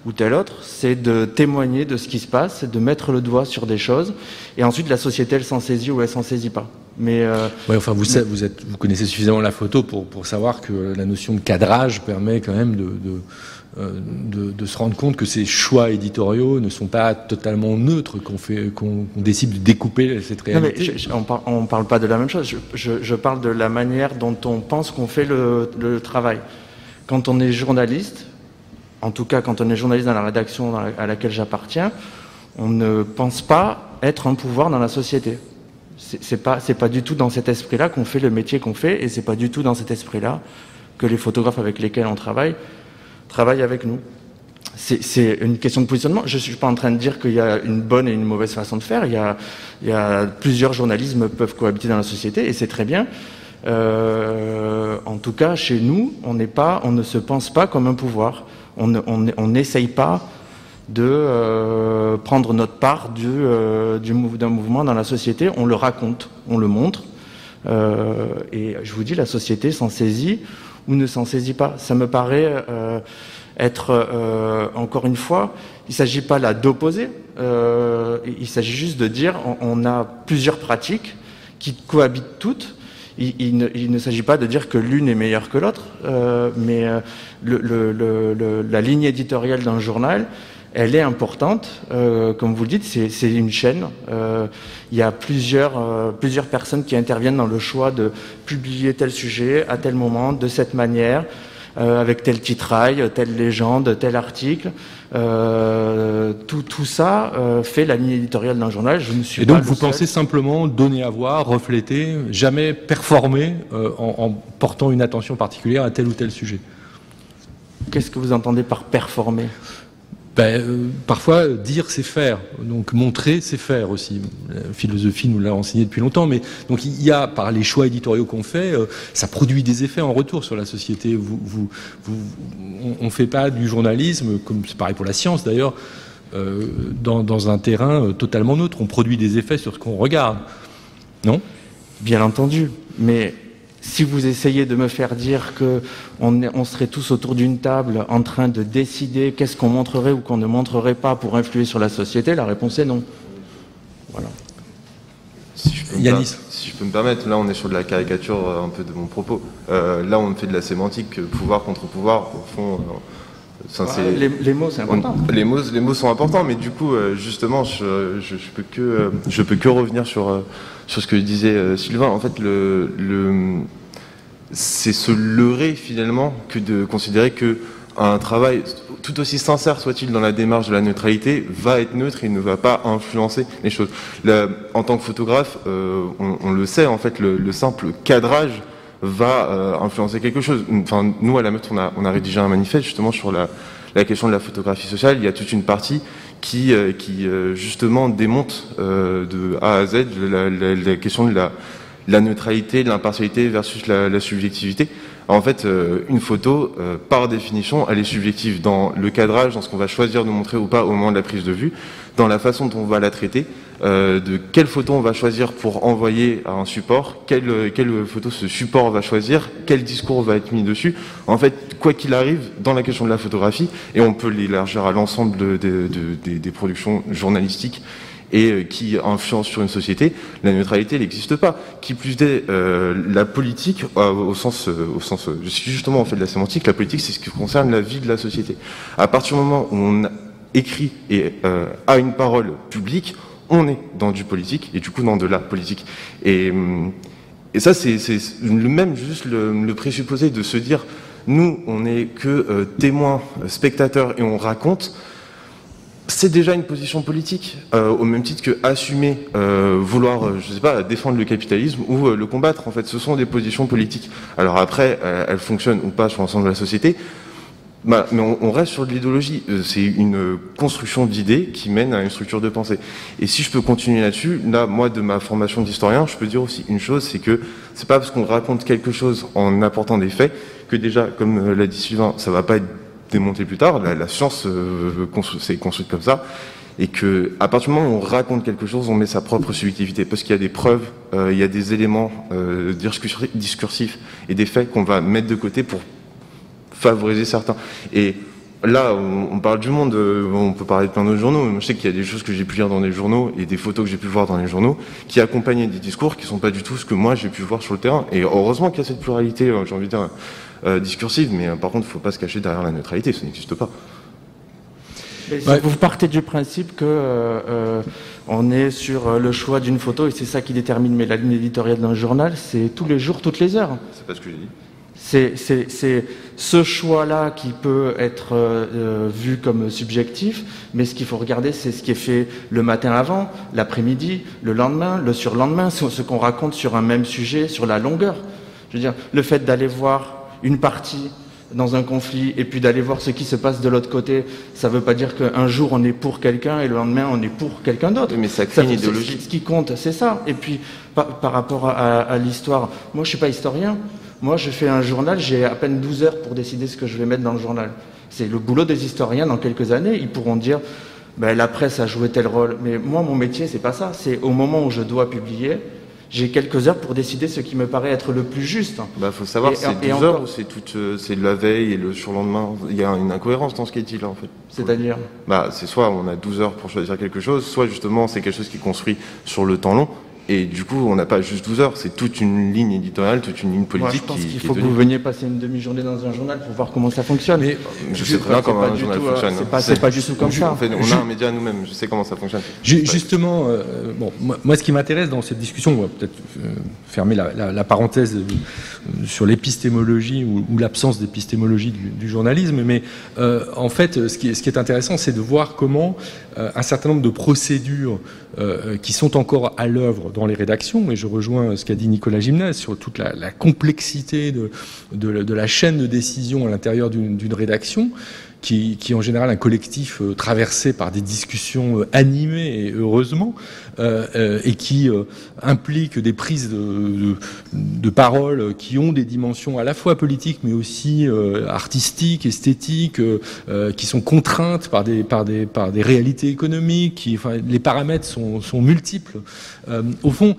ou telle autre. C'est de témoigner de ce qui se passe, de mettre le doigt sur des choses, et ensuite la société elle s'en saisit ou elle s'en saisit pas. Mais euh, enfin vous, vous, êtes, vous connaissez suffisamment la photo pour, pour savoir que la notion de cadrage permet quand même de, de euh, de, se rendre compte que ces choix éditoriaux ne sont pas totalement neutres, qu'on fait, qu'on décide de découper cette réalité. on, ne parle pas de la même chose. Je, parle de la manière dont on pense qu'on fait le, travail. Quand on est journaliste, en tout cas quand on est journaliste dans la rédaction à laquelle j'appartiens, on ne pense pas être un pouvoir dans la société. C'est pas, pas du tout dans cet esprit-là qu'on fait le métier qu'on fait, et c'est pas du tout dans cet esprit-là que les photographes avec lesquels on travaille travaille avec nous. C'est une question de positionnement. Je ne suis pas en train de dire qu'il y a une bonne et une mauvaise façon de faire. Il y a, il y a plusieurs journalismes peuvent cohabiter dans la société et c'est très bien. Euh, en tout cas, chez nous, on ne se pense pas comme un pouvoir. On n'essaye pas de euh, prendre notre part euh, du d'un mouvement dans la société. On le raconte, on le montre. Euh, et je vous dis, la société s'en saisit ou ne s'en saisit pas. Ça me paraît être, encore une fois, il ne s'agit pas là d'opposer, il s'agit juste de dire on, a plusieurs pratiques qui cohabitent toutes. Il, ne, s'agit pas de dire que l'une est meilleure que l'autre, mais la ligne éditoriale d'un journal, elle est importante. Euh, comme vous le dites, c'est une chaîne. Euh, il y a plusieurs, euh, plusieurs personnes qui interviennent dans le choix de publier tel sujet à tel moment, de cette manière, avec tel titrail, telle légende, tel article. tout, tout ça fait la ligne éditoriale d'un journal. Je ne suis Et donc vous pensez simplement donner à voir, refléter, jamais performer en, en portant une attention particulière à tel ou tel sujet? Qu'est-ce que vous entendez par performer? Ben, euh, parfois, dire, c'est faire. Donc, montrer, c'est faire aussi. La philosophie nous l'a enseigné depuis longtemps. Mais donc, il y a, par les choix éditoriaux qu'on fait, euh, ça produit des effets en retour sur la société. Vous, vous, vous on ne fait pas du journalisme, comme c'est pareil pour la science d'ailleurs, euh, dans, dans, un terrain euh, totalement neutre. On produit des effets sur ce qu'on regarde. Non? Bien entendu. Mais si vous essayez de me faire dire que on, serait tous autour d'une table en train de décider qu'est-ce qu'on montrerait ou qu'on ne montrerait pas pour influer sur la société, la réponse est non. Voilà. Si je, peux Yanis. si je peux me permettre, là on est sur de la caricature euh, un peu de mon propos. Euh, là on fait de la sémantique, pouvoir contre pouvoir, au fond. Euh, les, mots, c'est important. les, mots, les mots sont importants, mais du coup, justement, je, je, peux que je peux que revenir sur sur ce que disait euh, Sylvain. En fait, le, c'est se leurrer finalement que de considérer que un travail, tout aussi sincère soit-il dans la démarche de la neutralité, va être neutre et ne va pas influencer les choses. en tant que photographe, euh, on, le sait, en fait, le, simple cadrage va euh, influencer quelque chose. Enfin, nous, à la Meute, on a, on a rédigé un manifeste justement sur la, la question de la photographie sociale. Il y a toute une partie qui, euh, qui euh, justement démonte de A à Z la, question de la, la neutralité, de l'impartialité versus la, subjectivité. en fait, une photo, par définition, elle est subjective dans le cadrage, dans ce qu'on va choisir de montrer ou pas au moment de la prise de vue, dans la façon dont on va la traiter, de quelle photo on va choisir pour envoyer à un support, quelle, quelle photo ce support va choisir, quel discours va être mis dessus. En fait, quoi qu'il arrive, dans la question de la photographie, et on peut l'élargir à l'ensemble des productions journalistiques et euh, qui influencent sur une société, la neutralité n'existe pas. Qui plus est, euh, la politique, euh, au sens, au sens, suis justement en fait de la sémantique, la politique c'est ce qui concerne la vie de la société. À partir du moment où on écrit et a une parole publique, on est dans du politique et du coup dans de la politique. Et, et ça, c'est le même juste le, présupposé de se dire, nous, on n'est que euh, témoins, spectateurs et on raconte. C'est déjà une position politique, euh, au même titre que assumer, euh, vouloir, je sais pas, défendre le capitalisme ou le combattre. En fait, ce sont des positions politiques. Alors après, elles fonctionnent ou pas sur l'ensemble de la société. Bah, mais on, reste sur de l'idéologie. Euh, c'est une construction d'idées qui mène à une structure de pensée. Et si je peux continuer là-dessus, là, moi, de ma formation d'historien, je peux dire aussi une chose, c'est que c'est pas parce qu'on raconte quelque chose en apportant des faits que déjà, comme euh, l'a dit Sylvain, ça va pas être démonté plus tard. La, science euh, s'est construite comme ça. Et que, à partir du moment où on raconte quelque chose, on met sa propre subjectivité, parce qu'il y a des preuves, il y a des éléments discursifs et des faits qu'on va mettre de côté pour favoriser certains. Et là, on, parle du monde, euh, on peut parler de plein d'autres journaux, mais je sais qu'il y a des choses que j'ai pu lire dans les journaux et des photos que j'ai pu voir dans les journaux qui accompagnaient des discours qui sont pas du tout ce que moi j'ai pu voir sur le terrain. Et heureusement qu'il y a cette pluralité, euh, j'ai envie de dire, euh, discursive, mais par contre, il ne faut pas se cacher derrière la neutralité, ça n'existe pas. Vous partez du principe que on est sur le choix d'une photo et c'est ça qui détermine mais la ligne éditoriale d'un journal, c'est tous les jours, toutes les heures. C'est pas ce que j'ai dit. C'est ce choix-là qui peut être euh, vu comme subjectif, mais ce qu'il faut regarder, c'est ce qui est fait le matin avant, l'après-midi, le lendemain, le surlendemain, ce qu'on raconte sur un même sujet, sur la longueur. Je veux dire, le fait d'aller voir une partie dans un conflit et puis d'aller voir ce qui se passe de l'autre côté, ça ne veut pas dire qu'un jour on est pour quelqu'un et le lendemain on est pour quelqu'un d'autre. Mais ça crée une idéologie. Ce qui compte, c'est ça. Et puis par, rapport à, à l'histoire, moi je suis pas historien. Moi, je fais un journal, j'ai à peine 12 heures pour décider ce que je vais mettre dans le journal. C'est le boulot des historiens dans quelques années. Ils pourront dire, ben, la presse a joué tel rôle. Mais moi, mon métier, c'est pas ça. C'est au moment où je dois publier, j'ai quelques heures pour décider ce qui me paraît être le plus juste. Bah, faut savoir, c'est 12 heures ou c'est toute, euh, c'est la veille et le surlendemain. Il y a une incohérence dans ce qui est dit là, en fait. C'est-à-dire? Bah, c'est soit on a 12 heures pour choisir quelque chose, soit justement c'est quelque chose qui construit sur le temps long. Et du coup, on n'a pas juste 12 heures, c'est toute une ligne éditoriale, toute une ligne politique. Moi, je pense qu'il faut que vous veniez passer une demi-journée dans un journal pour voir comment ça fonctionne. Mais je, sais très bien comment un journal fonctionne. C'est pas, du tout comme ça. on a un média nous-mêmes, je sais comment ça fonctionne. Justement, euh, bon, moi, ce qui m'intéresse dans cette discussion, on va peut-être euh, fermer la, parenthèse euh, sur l'épistémologie ou, l'absence d'épistémologie du, journalisme, mais en fait, ce qui est, ce qui est intéressant, c'est de voir comment un certain nombre de procédures qui sont encore à l'œuvre dans les rédactions, et je rejoins ce qu'a dit Nicolas Gimnès sur toute la, complexité de, la chaîne de décision à l'intérieur d'une rédaction, qui, est en général un collectif euh, traversé par des discussions euh, animées et heureusement, euh, et qui implique des prises de, de, parole qui ont des dimensions à la fois politiques mais aussi artistiques, esthétiques, qui sont contraintes par des, par des, par des réalités économiques. Qui, enfin, les paramètres sont, sont multiples. au fond,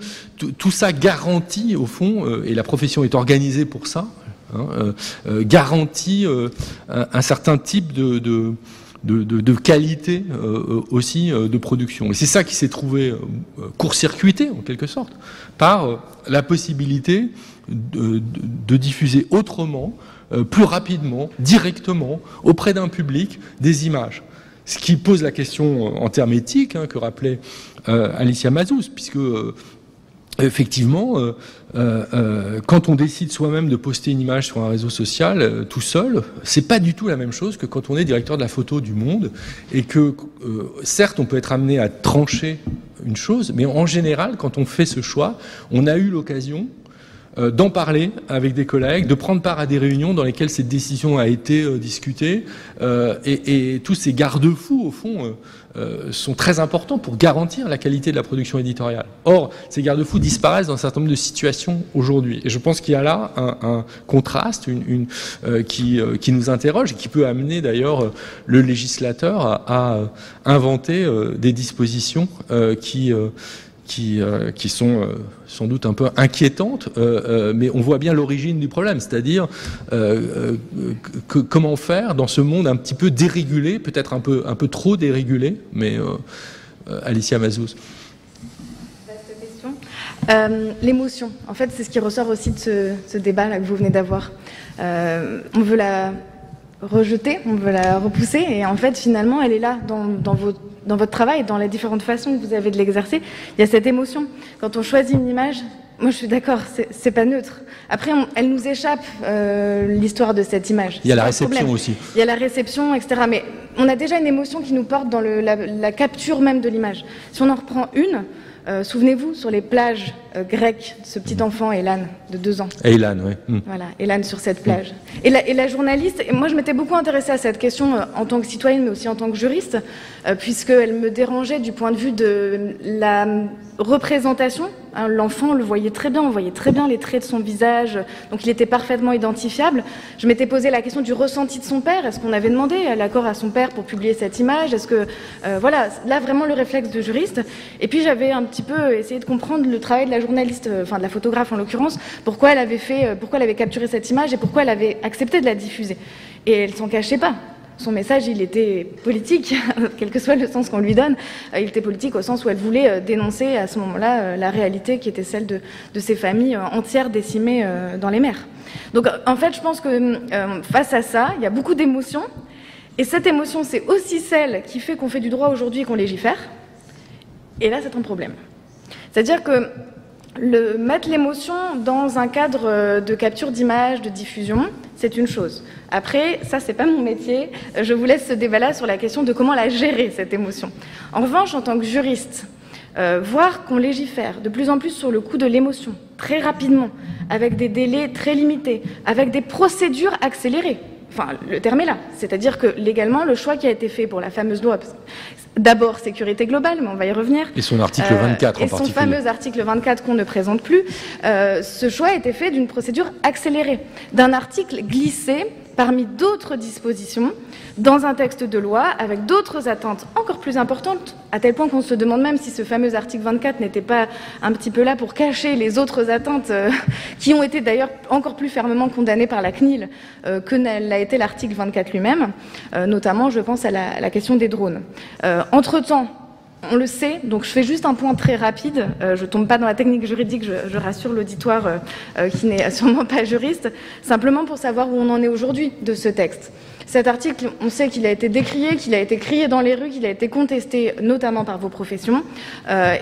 tout ça garantit, au fond, et la profession est organisée pour ça, Hein, euh, euh, garantit euh, un, certain type de, qualité aussi de production. Et c'est ça qui s'est trouvé court-circuité, en quelque sorte, par la possibilité de, diffuser autrement, plus rapidement, directement, auprès d'un public, des images. Ce qui pose la question en termes éthiques, hein, que rappelait Alicia Mazouz, puisque effectivement, euh, euh, euh, quand on décide soi-même de poster une image sur un réseau social tout seul, c'est pas du tout la même chose que quand on est directeur de la photo du Monde et que certes on peut être amené à trancher une chose, mais en général quand on fait ce choix, on a eu l'occasion d'en parler avec des collègues, de prendre part à des réunions dans lesquelles cette décision a été discutée, et, et, tous ces garde-fous, au fond, euh, sont très importants pour garantir la qualité de la production éditoriale. Or, ces garde-fous disparaissent dans un certain nombre de situations aujourd'hui. Et je pense qu'il y a là un, contraste euh, euh, qui, nous interroge et qui peut amener d'ailleurs le législateur à, inventer des dispositions qui qui, qui, sont sans doute un peu inquiétantes, mais on voit bien l'origine du problème, c'est-à-dire comment faire dans ce monde un petit peu dérégulé, peut-être un peu, un peu trop dérégulé, mais Alicia Mazouz. L'émotion, en fait, c'est ce qui ressort aussi de ce, débat que vous venez d'avoir. on veut la rejeter, on veut la repousser, et en fait, finalement, elle est là dans, dans, dans votre travail, dans les différentes façons que vous avez de l'exercer. Il y a cette émotion. Quand on choisit une image, moi je suis d'accord, c'est pas neutre. Après, elle nous échappe, euh, l'histoire de cette image. Il y a la réception aussi. Il y a la réception, etc. Mais on a déjà une émotion qui nous porte dans le, la, la, capture même de l'image. Si on en reprend une, euh, souvenez-vous, sur les plages euh, grecques, ce petit enfant, Elan, de deux ans. Elan, oui. Hmm. Voilà, Elan sur cette plage. Et, la, et, la, journaliste, moi je m'étais beaucoup intéressée à cette question euh, en tant que citoyenne, mais aussi en tant que juriste, euh, puisqu'elle me dérangeait du point de vue de la représentation. Hein, L'enfant, on le voyait très bien, on voyait très bien les traits de son visage, donc il était parfaitement identifiable. Je m'étais posé la question du ressenti de son père. Est-ce qu'on avait demandé l'accord à son père pour publier cette image? Est-ce que, voilà, là vraiment le réflexe de juriste. Et puis j'avais un petit peu essayé de comprendre le travail de la journaliste, euh, enfin de la photographe en l'occurrence, pourquoi elle avait fait, euh, pourquoi elle avait capturé cette image et pourquoi elle avait accepté de la diffuser. Et elle s'en cachait pas son message, il était politique, *laughs* quel que soit le sens qu'on lui donne. Euh, il était politique au sens où elle voulait dénoncer à ce moment-là la réalité qui était celle de, de ces familles entières décimées dans les mers. Donc en fait, je pense que face à ça, il y a beaucoup d'émotions. Et cette émotion, c'est aussi celle qui fait qu'on fait du droit aujourd'hui et qu'on légifère. Et là, c'est un problème. C'est-à-dire que le, mettre l'émotion dans un cadre de capture d'image, de diffusion, c'est une chose. Après, ça, c'est pas mon métier. Je vous laisse ce débat-là sur la question de comment la gérer, cette émotion. En revanche, en tant que juriste, euh, voir qu'on légifère de plus en plus sur le coup de l'émotion, très rapidement, avec des délais très limités, avec des procédures accélérées. Enfin, le terme est là. C'est-à-dire que légalement, le choix qui a été fait pour la fameuse loi, d'abord sécurité globale, mais on va y revenir. Et son article 24 euh, en particulier. Et son fameux article 24 qu'on ne présente plus. Euh, ce choix a été fait d'une procédure accélérée, d'un article glissé parmi d'autres dispositions dans un texte de loi avec d'autres attentes encore plus importantes, à tel point qu'on se demande même si ce fameux article 24 n'était pas un petit peu là pour cacher les autres attentes euh, *laughs* qui ont été d'ailleurs encore plus fermement condamnées par la CNIL euh, que l'a été l'article 24 lui-même, euh, notamment je pense à la, la question des drones. Entre-temps, on le sait, donc je fais juste un point très rapide. Euh, je tombe pas dans la technique juridique, je, rassure l'auditoire euh, euh, qui n'est *laughs* sûrement pas juriste, simplement pour savoir où on en est aujourd'hui de ce texte. Cet article, on sait qu'il a été décrié, qu'il a été crié dans les rues, qu'il a été contesté notamment par vos professions,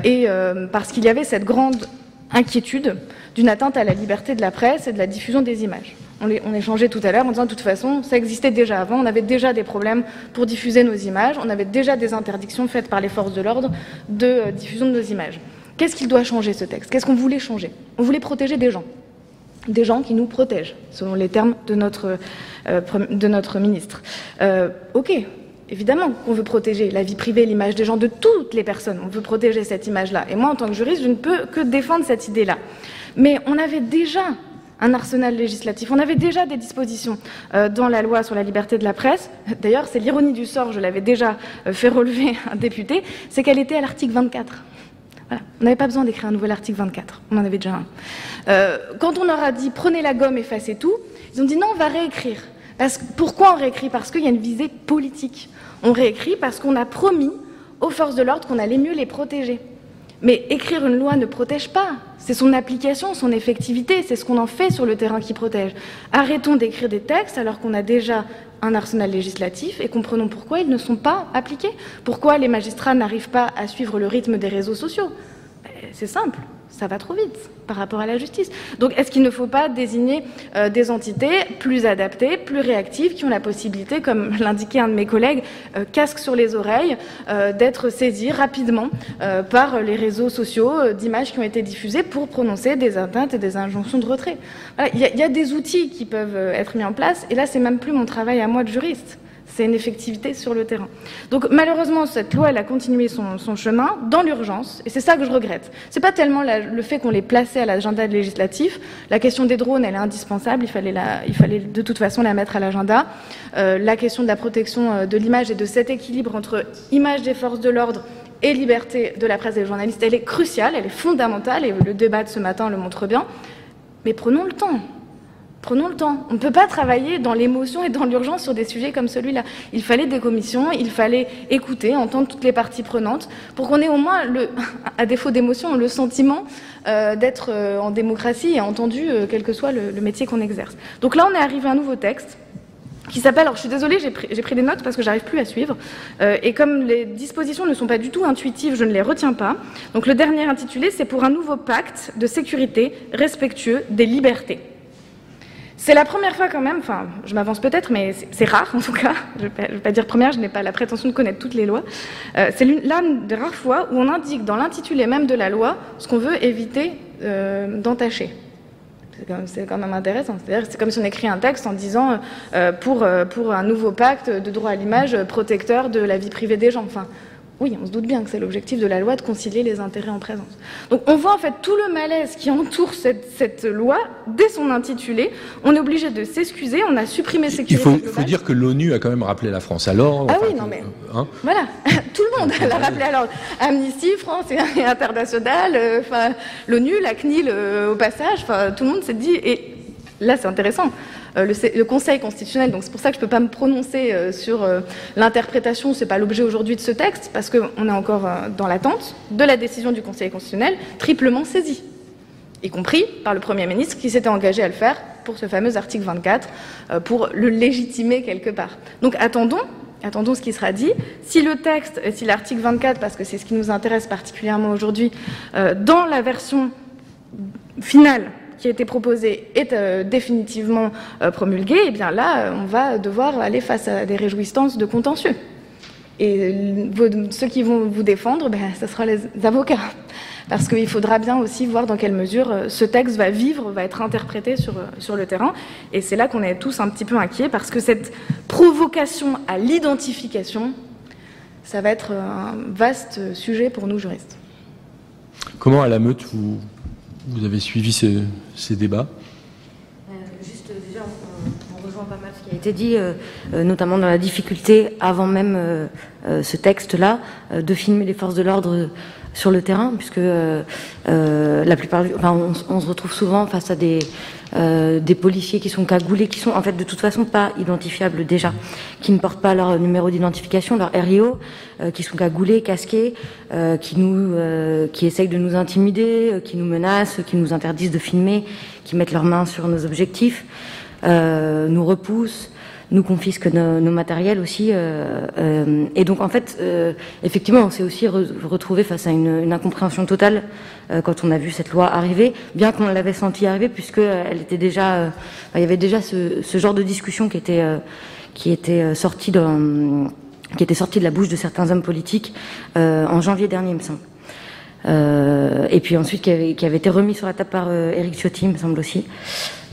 et parce qu'il y avait cette grande inquiétude d'une atteinte à la liberté de la presse et de la diffusion des images. On, les, on échangeait tout à l'heure en disant de toute façon, ça existait déjà avant, on avait déjà des problèmes pour diffuser nos images, on avait déjà des interdictions faites par les forces de l'ordre de euh, diffusion de nos images. Qu'est-ce qu'il doit changer ce texte? Qu'est-ce qu'on voulait changer? On voulait protéger des gens, des gens qui nous protègent, selon les termes de notre, euh, de notre ministre. Euh, ok, évidemment qu'on veut protéger la vie privée, l'image des gens, de toutes les personnes. On veut protéger cette image-là. Et moi, en tant que juriste, je ne peux que défendre cette idée-là. Mais on avait déjà un arsenal législatif. On avait déjà des dispositions euh, dans la loi sur la liberté de la presse. D'ailleurs, c'est l'ironie du sort, je l'avais déjà euh, fait relever *laughs* un député, c'est qu'elle était à l'article 24. Voilà. On n'avait pas besoin d'écrire un nouvel article 24, on en avait déjà un. Euh, quand on leur a dit prenez la gomme, effacez tout, ils ont dit non, on va réécrire. Parce, pourquoi on réécrit? Parce qu'il y a une visée politique. On réécrit parce qu'on a promis aux forces de l'ordre qu'on allait mieux les protéger. Mais écrire une loi ne protège pas. C'est son application, son effectivité, c'est ce qu'on en fait sur le terrain qui protège. Arrêtons d'écrire des textes alors qu'on a déjà un arsenal législatif et comprenons pourquoi ils ne sont pas appliqués. Pourquoi les magistrats n'arrivent pas à suivre le rythme des réseaux sociaux? C'est simple ça va trop vite par rapport à la justice. Donc est-ce qu'il ne faut pas désigner euh, des entités plus adaptées, plus réactives, qui ont la possibilité, comme *laughs* l'indiquait un de mes collègues, euh, casque sur les oreilles, euh, d'être saisies rapidement par les réseaux sociaux d'images qui ont été diffusées pour prononcer des atteintes et des injonctions de retrait Il y, y, a des outils qui peuvent être mis en place, et là c'est même plus mon travail à moi de juriste c'est une effectivité sur le terrain. Donc malheureusement, cette loi, elle a continué son, chemin dans l'urgence, et c'est ça que je regrette. C'est pas tellement le fait qu'on l'ait placé à l'agenda législatif. La question des drones, elle est indispensable. Il fallait, la, il fallait de toute façon la mettre à l'agenda. Euh, la question de la protection euh, de l'image et de cet équilibre entre image des forces de l'ordre et liberté de la presse et des journalistes, elle est cruciale, elle est fondamentale, et le débat de ce matin le montre bien. Mais prenons le temps. Prenons le temps. On ne peut pas travailler dans l'émotion et dans l'urgence sur des sujets comme celui-là. Il fallait des commissions, il fallait écouter, entendre toutes les parties prenantes, pour qu'on ait au moins, *laughs* à défaut d'émotion, le sentiment euh, d'être euh, en démocratie et entendu, euh, quel que soit le, métier qu'on exerce. Donc là, on est arrivé à un nouveau texte qui s'appelle, alors je suis désolée, j'ai pris, des notes parce que j'arrive plus à suivre, et comme les dispositions ne sont pas du tout intuitives, je ne les retiens pas. Donc le dernier intitulé, c'est pour un nouveau pacte de sécurité respectueux des libertés. C'est la première fois quand même, enfin je m'avance peut-être, mais c'est rare en tout cas, je ne vais, pas dire première, je n'ai pas la prétention de connaître toutes les lois, euh, c'est l'une des rares fois où on indique dans l'intitulé même de la loi ce qu'on veut éviter euh, d'entacher. C'est quand, même intéressant. C'est comme si on écrit un texte en disant euh, pour, pour un nouveau pacte de droit à l'image protecteur de la vie privée des gens. Oui, on se doute bien que c'est l'objectif de la loi de concilier les intérêts en présence. Donc on voit en fait tout le malaise qui entoure cette, loi dès son intitulé. On est obligé de s'excuser, on a supprimé sécurité. Il faut, dire que l'ONU a quand même rappelé la France alors. Ah oui, non mais hein voilà, *laughs* tout le monde l'a rappelé alors. Amnesty, France et *laughs* international, euh, l'ONU, la CNIL euh, au passage, tout le monde s'est dit et là c'est intéressant. Euh, le, Conseil constitutionnel, donc c'est pour ça que je ne peux pas me prononcer euh, sur euh, l'interprétation, ce n'est pas l'objet aujourd'hui de ce texte, parce qu'on est encore dans l'attente de la décision du Conseil constitutionnel, triplement saisie, y compris par le Premier ministre qui s'était engagé à le faire pour ce fameux article 24, pour le légitimer quelque part. Donc attendons attendons ce qui sera dit. Si le texte, si l'article 24, parce que c'est ce qui nous intéresse particulièrement aujourd'hui, dans la version finale qui été proposé est euh, définitivement euh, promulgué, et eh bien là, on va devoir aller face à des réjouissances de contentieux. Et ceux qui vont vous défendre, ben, ce sera les avocats. Parce qu'il faudra bien aussi voir dans quelle mesure euh, ce texte va vivre, va être interprété sur, sur le terrain. Et c'est là qu'on est tous un petit peu inquiets, parce que cette provocation à l'identification, ça va être un vaste sujet pour nous juristes. Comment à la meute vous, vous avez suivi ces, débats euh, Juste déjà, on, rejoint pas mal ce qui a été dit, euh, euh, notamment dans la difficulté, avant même ce texte-là, de filmer les forces de l'ordre sur le terrain, puisque euh, euh, la plupart, enfin, on, se retrouve souvent face à des, euh, des policiers qui sont cagoulés, qui sont en fait de toute façon pas identifiables déjà, qui ne portent pas leur numéro d'identification, leur RIO, qui sont cagoulés, casqués, qui nous, qui essayent de nous intimider, qui nous menacent, qui nous interdisent de filmer, qui mettent leurs mains sur nos objectifs, nous repoussent nous confisque nos, nos matériels aussi. Euh, euh, et donc en fait, euh, effectivement, on s'est aussi retrouvé face à une, une incompréhension totale quand on a vu cette loi arriver, bien qu'on l'avait senti arriver, puisque elle était déjà, il y avait déjà ce, ce, genre de discussion qui était qui était sorti dans qui était sorti de la bouche de certains hommes politiques en janvier dernier, me semble. Euh, et puis ensuite qui avait, qui avait, été remis sur la table par euh, Eric Ciotti, me semble aussi.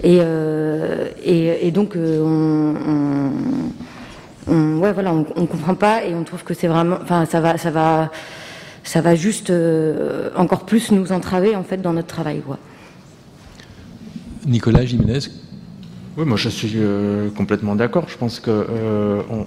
Et, euh, et, et, donc euh, on, on, on, ouais, voilà, on, on, comprend pas et on trouve que c'est vraiment, enfin ça va, ça va, ça va juste euh, encore plus nous entraver en fait dans notre travail. Quoi. Nicolas Jiménez. Oui, moi je suis complètement d'accord. Je pense que on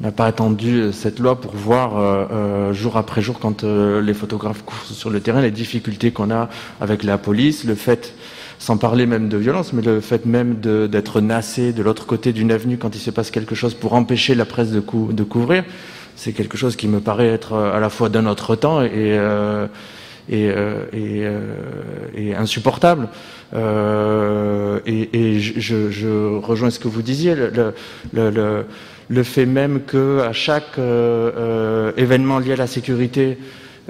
on n'a pas attendu cette loi pour voir euh, euh, jour après jour, quand euh, les photographes courent sur le terrain, les difficultés qu'on a avec la police, le fait, sans parler même de violence, mais le fait même d'être nassé de l'autre côté d'une avenue quand il se passe quelque chose pour empêcher la presse de, de couvrir, c'est quelque chose qui me paraît être à la fois d'un autre temps et, et, et, et, insupportable. et, je, je, rejoins ce que vous disiez. le, le, le le fait même que à chaque euh, euh, événement lié à la sécurité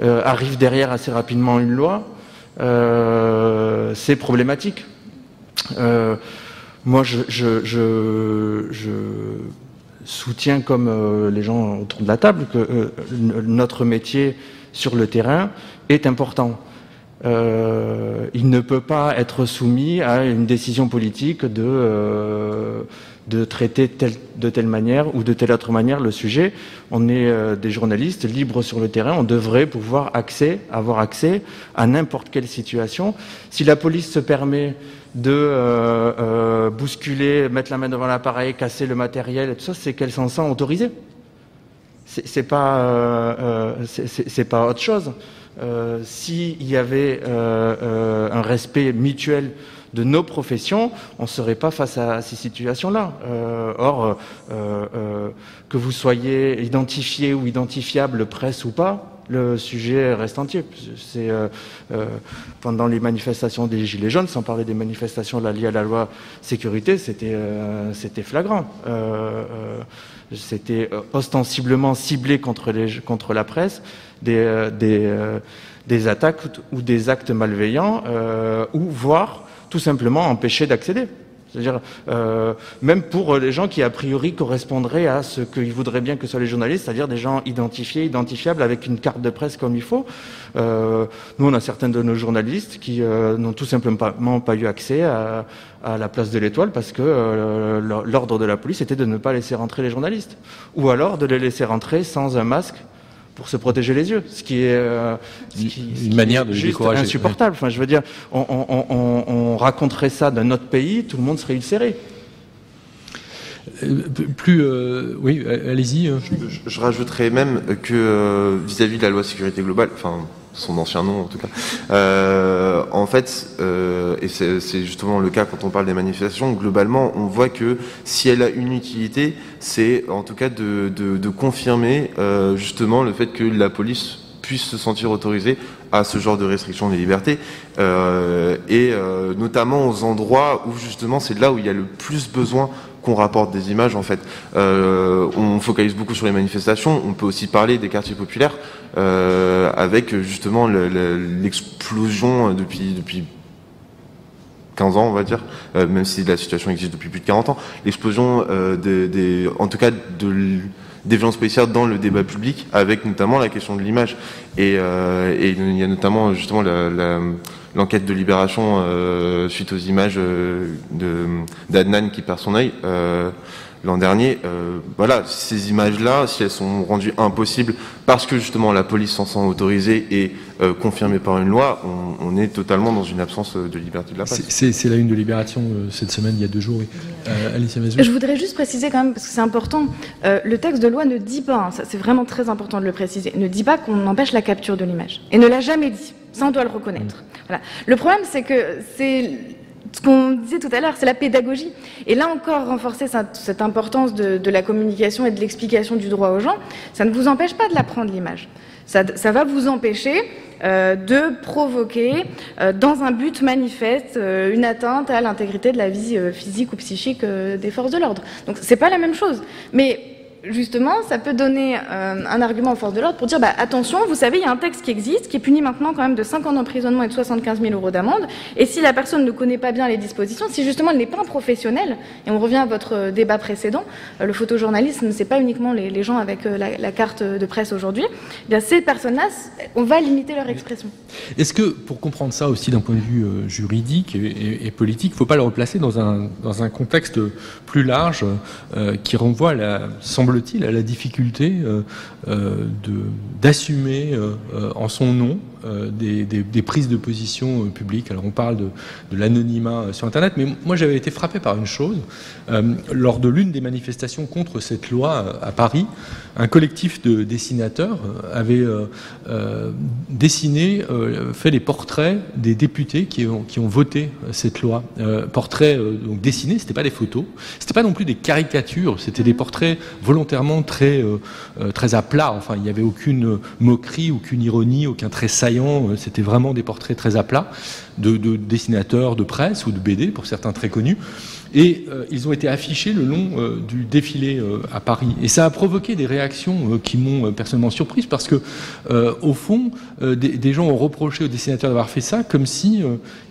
euh, arrive derrière assez rapidement une loi, c'est problématique. moi, je, soutiens, comme les gens autour de la table, que notre métier sur le terrain est important. il ne peut pas être soumis à une décision politique de de traiter de telle manière ou de telle autre manière le sujet. On est euh, des journalistes libres sur le terrain, on devrait pouvoir accès, avoir accès à n'importe quelle situation. Si la police se permet de euh, euh, bousculer, mettre la main devant l'appareil, casser le matériel tout ça, c'est qu'elle s'en sent autorisée. C'est pas, c'est pas autre chose. S'il y avait un respect mutuel de nos professions, on ne serait pas face à ces situations-là. Euh, or, euh, euh, que vous soyez identifié ou identifiable, presse ou pas, le sujet reste entier. Pendant les manifestations des Gilets jaunes, sans parler des manifestations liées à la loi sécurité, c'était flagrant. c'était ostensiblement ciblé contre, la presse, des, des, des attaques ou des actes malveillants, ou voire tout simplement empêcher d'accéder. C'est-à-dire, euh, même pour les gens qui, a priori, correspondraient à ce qu'ils voudraient bien que soient les journalistes, c'est-à-dire des gens identifiés, identifiables, avec une carte de presse comme il faut. Euh, nous, on a certains de nos journalistes qui euh, n'ont tout simplement pas eu accès à, à la place de l'Étoile parce que euh, l'ordre de la police était de ne pas laisser rentrer les journalistes. Ou alors de les laisser rentrer sans un masque pour se protéger les yeux, ce qui est, euh, une manière de juste insupportable. Enfin, je veux dire, on, raconterait ça d'un autre pays, tout le monde serait ulcéré. Euh, plus, euh, oui, allez-y. Je, je, rajouterais même que vis-à-vis -vis de la loi sécurité globale, enfin son ancien nom en tout cas. Euh, en fait, euh, et c'est justement le cas quand on parle des manifestations, globalement, on voit que si elle a une utilité, c'est en tout cas de, de, de confirmer euh, justement le fait que la police puisse se sentir autorisée à ce genre de restriction des libertés, euh, et euh, notamment aux endroits où justement c'est là où il y a le plus besoin qu'on rapporte des images en fait. Euh, on focalise beaucoup sur les manifestations, on peut aussi parler des quartiers populaires euh, avec justement l'explosion depuis depuis 15 ans, on va dire, euh, même si la situation existe depuis plus de 40 ans, l'explosion euh, des, en tout cas de des violences policières dans le débat public, avec notamment la question de l'image. Et, euh, et, il y a notamment justement l'enquête de libération euh, suite aux images euh, d'Adnan qui perd son œil. Euh, l'an dernier. Euh, voilà, ces images-là, si elles sont rendues impossibles parce que justement la police s'en sent autorisée et euh, confirmée par une loi, on, est totalement dans une absence de liberté de la presse. C'est la une de Libération euh, cette semaine, il y a deux jours. Oui. Alicia Mazou. Je voudrais juste préciser quand même, parce que c'est important, le texte de loi ne dit pas, hein, c'est vraiment très important de le préciser, ne dit pas qu'on empêche la capture de l'image. Et ne l'a jamais dit. Ça, on doit le reconnaître. Voilà. Le problème, c'est que c'est ce qu'on disait tout à l'heure, c'est la pédagogie. Et là encore, renforcer cette importance de, la communication et de l'explication du droit aux gens, ça ne vous empêche pas de l'apprendre l'image. Ça, va vous empêcher euh, de provoquer, euh, dans un but manifeste, euh, une atteinte à l'intégrité de la vie physique ou psychique des forces de l'ordre. Donc c'est pas la même chose. Mais justement, ça peut donner euh, un argument aux forces de l'ordre pour dire bah, attention, vous savez, il y a un texte qui existe, qui est puni maintenant quand même de 5 ans d'emprisonnement et de 75 000 euros d'amende. Et si la personne ne connaît pas bien les dispositions, si justement elle n'est pas un professionnel, et on revient à votre euh, débat précédent, euh, le photojournalisme, c'est pas uniquement les, gens avec la, carte de presse aujourd'hui, eh bien ces personnes-là, on va limiter leur expression. Est-ce que, pour comprendre ça aussi d'un point de vue juridique et, politique, il ne faut pas le replacer dans un, dans un contexte plus large qui renvoie à la, semble il à la difficulté euh, euh, d'assumer euh, en son nom des, prises de position publiques. Alors on parle de, l'anonymat sur Internet, mais moi j'avais été frappé par une chose. lors de l'une des manifestations contre cette loi à Paris, un collectif de dessinateurs avait dessiné, fait des portraits des députés qui ont, qui ont voté cette loi. portraits donc dessinés, c'était pas des photos, c'était pas non plus des caricatures, c'était des portraits volontairement très, euh, euh, très à plat. Enfin, il n'y avait aucune moquerie, aucune ironie, aucun trait Euh, c'était vraiment des portraits très à plat de, de dessinateurs de presse ou de BD, pour certains très connus et euh, ils ont été affichés le long euh, du défilé euh, à Paris. Et ça a provoqué des réactions qui m'ont personnellement surprise parce que, au fond, des, gens ont reproché aux dessinateurs d'avoir fait ça comme si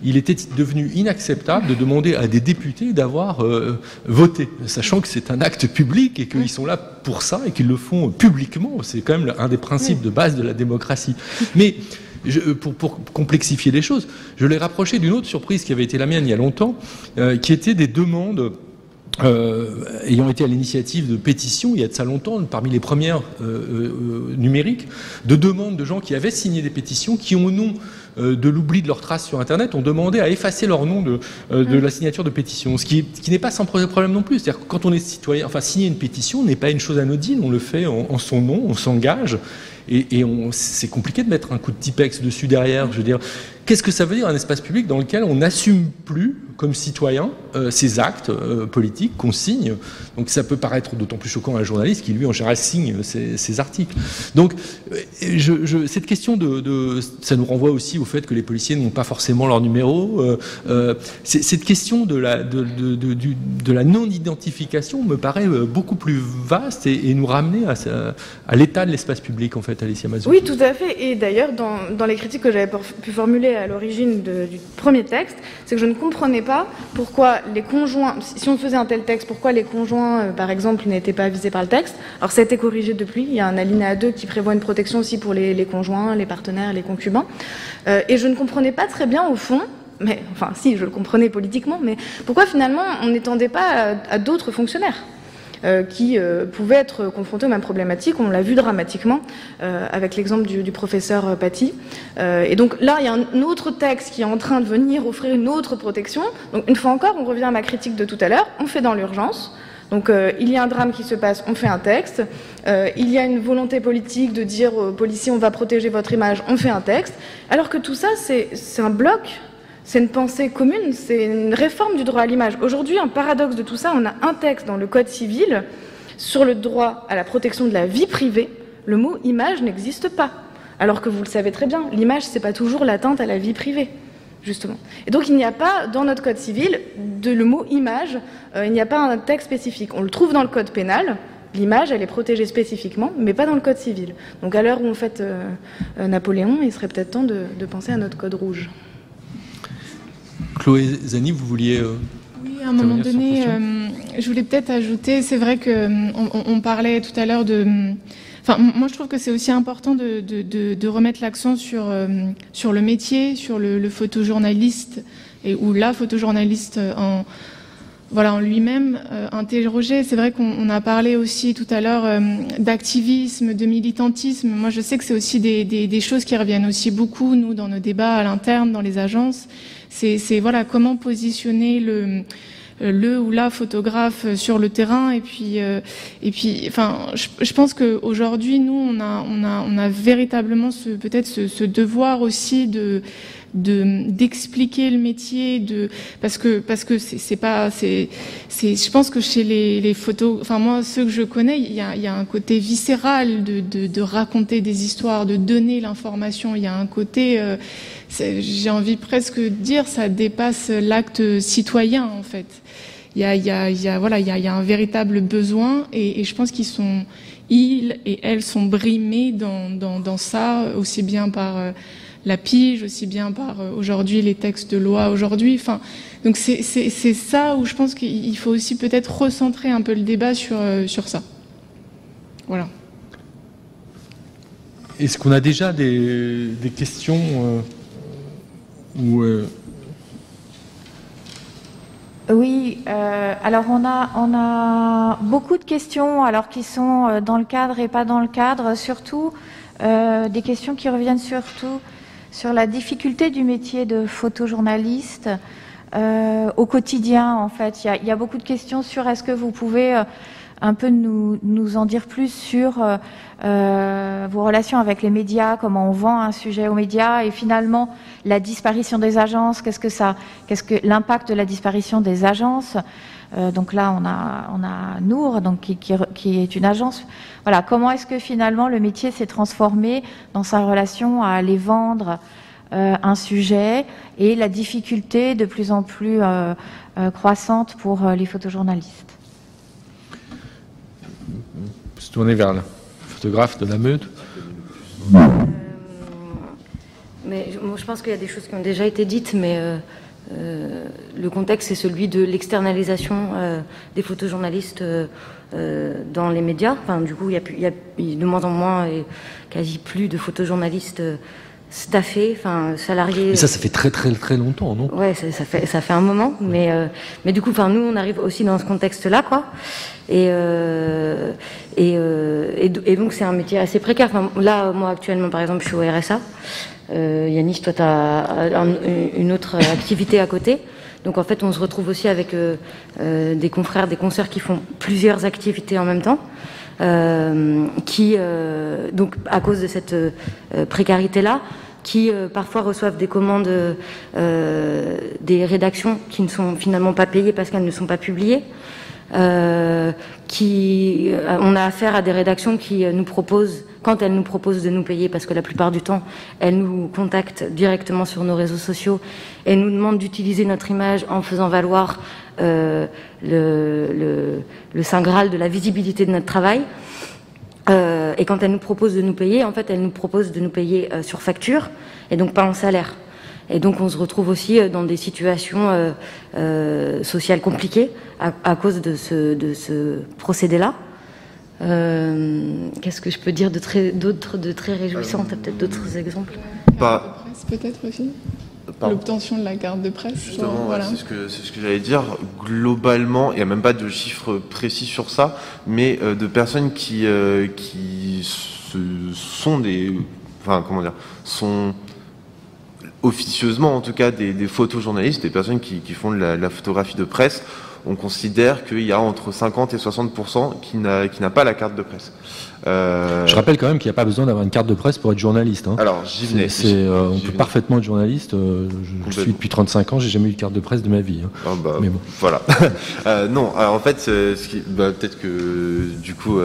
il était devenu inacceptable de demander à des députés d'avoir voté, sachant que c'est un acte public et qu'ils sont là pour ça et qu'ils le font publiquement. C'est quand même un des principes de base de la démocratie. Mais euh, pour, complexifier les choses, je l'ai rapproché d'une autre surprise qui avait été la mienne il y a longtemps, euh, qui était des demandes euh, ayant été à l'initiative de pétitions, il y a de ça longtemps, parmi les premières numériques, de demandes de gens qui avaient signé des pétitions, qui, au nom de l'oubli de leurs traces sur Internet, ont demandé à effacer leur nom de, de la signature de pétition. Ce qui, qui n'est pas sans problème non plus. C'est-à-dire que quand on est citoyen, enfin, signer une pétition n'est pas une chose anodine, on le fait en son nom, on s'engage, et, c'est compliqué de mettre un coup de Tipex dessus derrière. Je veux dire, qu'est-ce que ça veut dire un espace public dans lequel on n'assume plus, comme citoyen, ces actes politiques qu'on signe? Donc ça peut paraître d'autant plus choquant à un journaliste qui, lui, en général, signe ces, articles. Donc je, cette question de, Ça nous renvoie aussi au fait que les policiers n'ont pas forcément leur numéro. cette question de la, de, de la non-identification me paraît beaucoup plus vaste et, nous ramener à, l'état de l'espace public, en fait, Alicia Mazou. Oui, tout à fait. Et d'ailleurs, dans, les critiques que j'avais pu formuler à l'origine du premier texte, c'est que je ne comprenais pas pourquoi les conjoints, si on faisait un tel texte, pourquoi les conjoints, euh, par exemple, n'étaient pas visés par le texte. Alors, ça a été corrigé depuis. Il y a un alinéa 2 qui prévoit une protection aussi pour les, conjoints, les partenaires, les concubins. Euh, et je ne comprenais pas très bien, au fond, mais enfin si, je le comprenais politiquement, mais pourquoi finalement on n'étendait pas à d'autres fonctionnaires? Qui euh, pouvaient être confrontés aux mêmes problématiques. On l'a vu dramatiquement euh, avec l'exemple du, professeur Paty. et donc là, il y a un autre texte qui est en train de venir offrir une autre protection. Donc une fois encore, on revient à ma critique de tout à l'heure. On fait dans l'urgence. Donc il y a un drame qui se passe, on fait un texte. il y a une volonté politique de dire aux policiers on va protéger votre image, on fait un texte. Alors que tout ça, c'est un bloc c'est une pensée commune, c'est une réforme du droit à l'image. Aujourd'hui, un paradoxe de tout ça, on a un texte dans le Code civil sur le droit à la protection de la vie privée. Le mot image n'existe pas. Alors que vous le savez très bien, l'image, ce n'est pas toujours l'atteinte à la vie privée, justement. Et donc, il n'y a pas dans notre Code civil de le mot image, euh, il n'y a pas un texte spécifique. On le trouve dans le Code pénal, L'image, elle est protégée spécifiquement, mais pas dans le code civil. Donc à l'heure où on fait euh, euh, Napoléon, il serait peut-être temps de penser à notre code rouge. Chloé Zani, vous vouliez. Euh, oui, à un moment donné, euh, je voulais peut-être ajouter, c'est vrai qu'on euh, on parlait tout à l'heure de. Enfin, moi, je trouve que c'est aussi important de, de, de, remettre l'accent sur, sur le métier, sur le, le photojournaliste et ou la photojournaliste en, voilà, en lui-même euh, interrogé. C'est vrai qu'on a parlé aussi tout à l'heure d'activisme, de militantisme. Moi, je sais que c'est aussi des, des, des, choses qui reviennent aussi beaucoup, nous, dans nos débats à l'interne, dans les agences c'est voilà comment positionner le le ou la photographe sur le terrain et puis euh, et puis enfin je, pense qu'aujourd'hui nous on a on a on a véritablement ce peut-être ce, ce, devoir aussi de de d'expliquer le métier de parce que parce que c'est pas c'est c'est je pense que chez les, les photos enfin moi ceux que je connais il y a, il y a un côté viscéral de, de, de raconter des histoires de donner l'information. Il y a un côté euh, j'ai envie presque de dire ça dépasse l'acte citoyen en fait. Il y a, il y a, il y a voilà il y a, il y a un véritable besoin et, et je pense qu'ils sont ils et elles sont brimés dans, dans, dans ça aussi bien par euh, la pige, aussi bien par euh, aujourd'hui les textes de loi aujourd'hui. Enfin, donc c'est ça où je pense qu'il faut aussi peut-être recentrer un peu le débat sur, euh, sur ça. Voilà. Est-ce qu'on a déjà des, des questions euh, ou Oui, alors on a, on a beaucoup de questions, alors qui sont dans le cadre et pas dans le cadre, surtout des questions qui reviennent surtout sur la difficulté du métier de photojournaliste euh, au quotidien. En fait, il y a, beaucoup de questions sur est-ce que vous pouvez euh, un peu nous, en dire plus sur euh, vos relations avec les médias, comment on vend un sujet aux médias et finalement la disparition des agences. Qu'est-ce que ça, qu'est-ce que l'impact de la disparition des agences euh, donc là, on a, on a Nour, donc qui, qui, est une agence. Voilà, comment est-ce que finalement le métier s'est transformé dans sa relation à aller vendre euh, un sujet et la difficulté de plus en plus euh, croissante pour les photojournalistes? Se tourner vers le photographe de la meute. mais je pense qu'il y a des choses qui ont déjà été dites, mais euh, le contexte, c'est celui de l'externalisation euh, des photojournalistes euh, dans les médias. Enfin, du coup, il y, a, de moins en moins et quasi plus de photojournalistes staffés, enfin salariés. Mais ça, ça fait très très très longtemps, non? Ouais, ça, fait ça fait un moment, mais mais du coup, enfin nous, on arrive aussi dans ce contexte-là, quoi. Et et, et, donc c'est un métier assez précaire. Enfin, là, moi actuellement, par exemple, je suis au RSA. Euh, Yanis, toi, tu as une autre activité à côté. Donc en fait, on se retrouve aussi avec euh, euh, des confrères, des concerts qui font plusieurs activités en même temps. qui, donc à cause de cette précarité-là, qui parfois reçoivent des commandes des rédactions qui ne sont finalement pas payées parce qu'elles ne sont pas publiées. Qui, on a affaire à des rédactions qui nous proposent quand elles nous proposent de nous payer, parce que la plupart du temps, elles nous contactent directement sur nos réseaux sociaux et nous demandent d'utiliser notre image en faisant valoir euh, le, Saint Graal de la visibilité de notre travail. Euh, et quand elles nous proposent de nous payer, en fait, elles nous proposent de nous payer euh, sur facture et donc pas en salaire. Et donc on se retrouve aussi dans des situations sociales compliquées à, cause de ce, de ce procédé-là. Euh, qu'est-ce que je peux dire de très, d'autres de très réjouissant? T'as peut-être d'autres exemples? Pas. Peut-être aussi? L'obtention de la carte de presse. Justement, c'est ce que, ce que j'allais dire. Globalement, il n'y a même pas de chiffres précis sur ça, mais euh, de personnes qui, euh, qui sont des. Enfin, comment dire Sont officieusement, en tout cas, des, photojournalistes, des personnes qui, qui font de la photographie de presse on considère qu'il y a entre 50 et 60% qui n'a pas la carte de presse. Euh, je rappelle quand même qu'il n'y a pas besoin d'avoir une carte de presse pour être journaliste. Hein. Alors, j'y venais. Euh, on peut parfaitement être journaliste. Euh, je, suis depuis 35 ans, j'ai jamais eu de carte de presse de ma vie. Hein. Ah, bah, Mais bon. Voilà. *laughs* non, alors en fait, bah, peut-être que du coup,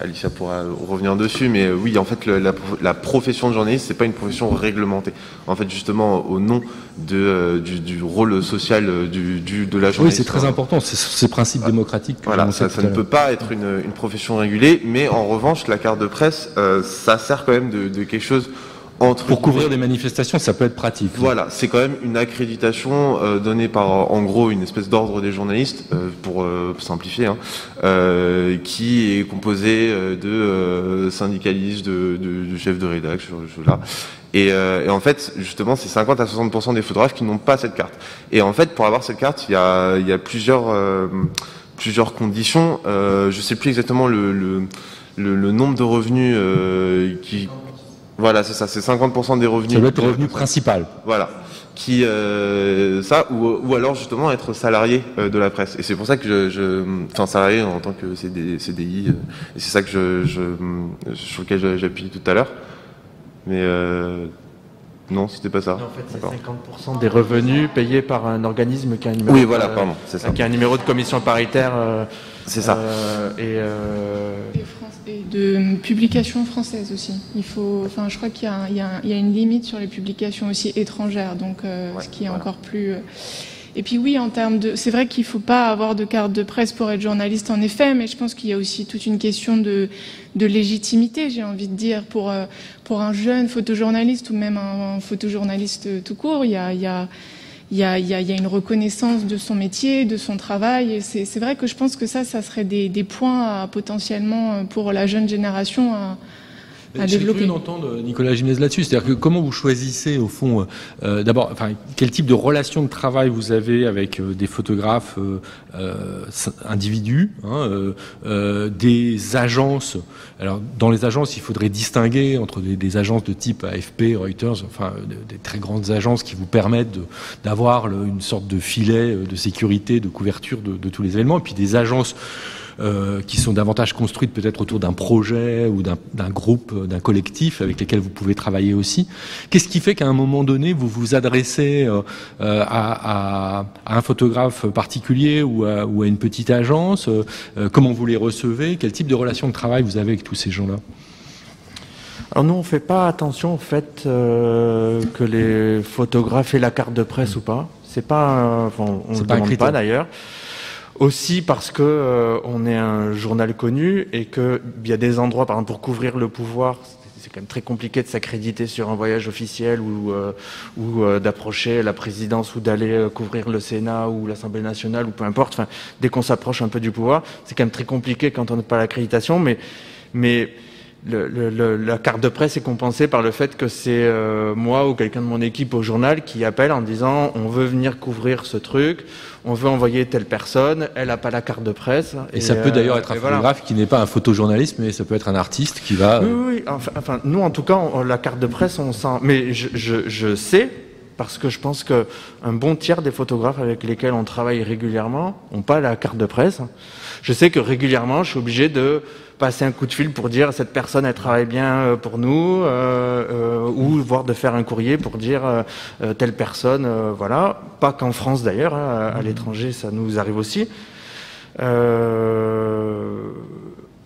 Alicia pourra revenir dessus, mais oui, en fait, la, profession de journaliste, c'est pas une profession réglementée. En fait, justement, au nom de, du, rôle social du, de la journaliste. Oui, c'est très important. C'est ces principes démocratiques. Voilà, ça, ça ne peut pas être une, une profession régulée mais en revanche, la carte de presse, euh, ça sert quand même de, quelque chose entre pour couvrir des manifestations, ça peut être pratique. Voilà, c'est quand même une accréditation euh, donnée par, en gros, une espèce d'ordre des journalistes, euh, pour simplifier, hein, qui est composé de syndicalistes, de, de, chefs de rédaction, là. Et, et, en fait, justement, c'est 50 à 60% des photographes qui n'ont pas cette carte. Et en fait, pour avoir cette carte, il y a, il y a plusieurs plusieurs conditions. Euh, je sais plus exactement le, le, le, nombre de revenus euh, qui. Voilà, c'est ça, c'est 50% des revenus. Ça doit être le revenu principal. Voilà. Qui, euh, ça, ou, ou, alors justement être salarié euh, de la presse. Et c'est pour ça que je, je, enfin salarié en tant que CDI, euh, et c'est ça que je, je, sur lequel j'appuie tout à l'heure. Mais euh, non, c'était pas ça. en fait, c'est 50% des revenus payés par un organisme qui a un numéro, oui, voilà, pardon, c'est ça. Qui a un numéro de commission paritaire. Euh, c'est ça. Euh, et, euh, et, de publications françaises aussi. Il faut, enfin, je crois qu'il y, y, y, a une limite sur les publications aussi étrangères, donc ce qui est encore plus. Et puis oui, en termes de, c'est vrai qu'il faut pas avoir de carte de presse pour être journaliste en effet, mais je pense qu'il y a aussi toute une question de, de légitimité, j'ai envie de dire, pour euh, pour un jeune photojournaliste ou même un, photojournaliste tout court, il y a, il y a il y, a, il, y a, une reconnaissance de son métier, de son travail. Et c'est vrai que je pense que ça, ça serait des, des points potentiellement pour la jeune génération à, j'ai cru d'entendre Nicolas Gimez là-dessus. C'est-à-dire que comment vous choisissez, au fond, euh, euh, d'abord, enfin, quel type de relation de travail vous avez avec euh, des photographes individus, hein, des agences? Alors, dans les agences, il faudrait distinguer entre des, agences de type AFP, Reuters, enfin, des très grandes agences qui vous permettent d'avoir une sorte de filet de sécurité, de couverture de, de tous les événements, et puis des agences euh, qui sont davantage construites peut-être autour d'un projet ou d'un groupe, euh, d'un collectif avec lesquels vous pouvez travailler aussi. Qu'est-ce qui fait qu'à un moment donné, vous vous adressez euh, à, à, à, un photographe particulier ou à, ou à une petite agence Comment vous les recevez? Quel type de relation de travail vous avez avec tous ces gens-là? Alors nous, on fait pas attention au fait que les photographes aient la carte de presse ou pas. C'est pas, enfin, on ne demande pas d'ailleurs. Aussi parce que euh, on est un journal connu et qu'il y a des endroits, par exemple, pour couvrir le pouvoir, c'est quand même très compliqué de s'accréditer sur un voyage officiel ou, euh, ou euh, d'approcher la présidence ou d'aller couvrir le Sénat ou l'Assemblée nationale ou peu importe. Enfin, dès qu'on s'approche un peu du pouvoir, c'est quand même très compliqué quand on n'a pas l'accréditation. Mais, mais le, la carte de presse est compensée par le fait que c'est euh, moi ou quelqu'un de mon équipe au journal qui appelle en disant on veut venir couvrir ce truc, on veut envoyer telle personne, elle n'a pas la carte de presse. Et, ça peut d'ailleurs euh, être un photographe qui n'est pas un photojournaliste, mais ça peut être un artiste qui va. Oui, oui. Enfin, enfin nous en tout cas, la carte de presse, on sent. Mais je, je, je sais parce que je pense qu'un bon tiers des photographes avec lesquels on travaille régulièrement n'ont pas la carte de presse. Je sais que régulièrement, je suis obligé de passer un coup de fil pour dire cette personne elle travaille bien euh, pour nous euh, euh, ou voire de faire un courrier pour dire telle personne voilà. Pas qu'en France d'ailleurs hein, à, l'étranger ça nous arrive aussi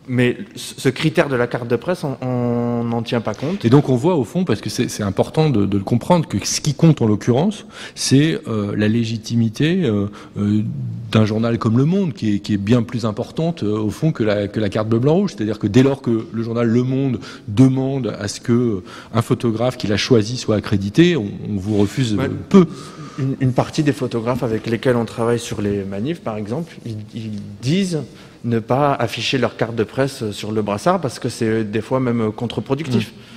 mais ce critère de la carte de presse, on n'en tient pas compte. Et donc on voit au fond, parce que c'est important de, le comprendre, que ce qui compte en l'occurrence, c'est euh, la légitimité euh, euh, d'un journal comme Le Monde, qui est, bien plus importante au fond que la, que la carte bleu-blanc-rouge. C'est-à-dire que dès lors que le journal Le Monde demande à ce que un photographe qu'il a choisi soit accrédité, on, vous refuse peu. Une, partie des photographes avec lesquels on travaille sur les manifs, par exemple, ils disent ne pas afficher leur carte de presse sur le brassard parce que c'est des fois même contre-productif. Mm.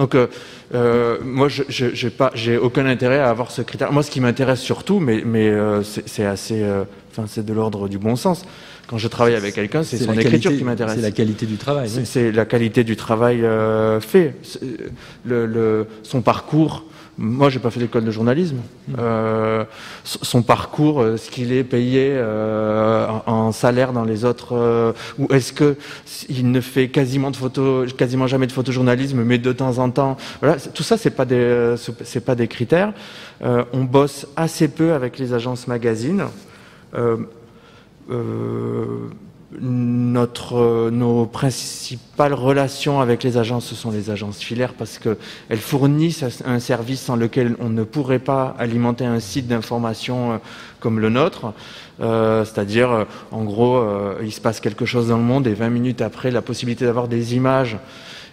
Donc, euh, euh, moi, je n'ai aucun intérêt à avoir ce critère. Moi, ce qui m'intéresse surtout, mais, mais euh, c'est assez, enfin, c'est de l'ordre du bon sens. Quand je travaille avec quelqu'un, c'est son écriture qui m'intéresse. C'est la qualité du travail. C'est la qualité du travail fait. Le, son parcours, moi, j'ai pas fait d'école de journalisme. Euh, son parcours, euh, ce qu'il est payé euh, en, salaire dans les autres, ou est-ce que il ne fait quasiment de photos, quasiment jamais de photojournalisme, mais de temps en temps, voilà, tout ça, c'est pas des, c'est pas des critères. on bosse assez peu avec les agences magazines notre, nos principales relations avec les agences, ce sont les agences filaires parce qu'elles fournissent un service sans lequel on ne pourrait pas alimenter un site d'information euh, comme le nôtre. Euh, c'est-à-dire, euh, en gros, il se passe quelque chose dans le monde et 20 minutes après, la possibilité d'avoir des images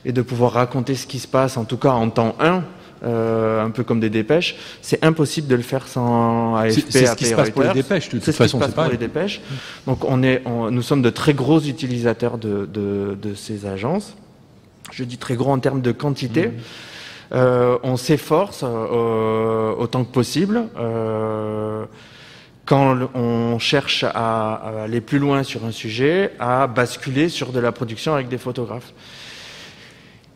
et de pouvoir raconter ce qui se passe, en tout cas en temps 1, euh, un peu comme des dépêches. C'est impossible de le faire sans AFP, C'est ce qui se passe pour les dépêches, de toute façon, c'est pas les dépêches. Donc on est, nous sommes de très gros utilisateurs de, de, ces agences. Je dis très gros en termes de quantité. Mmh. Euh, on s'efforce euh, autant que possible. quand on cherche à, aller plus loin sur un sujet, à basculer sur de la production avec des photographes.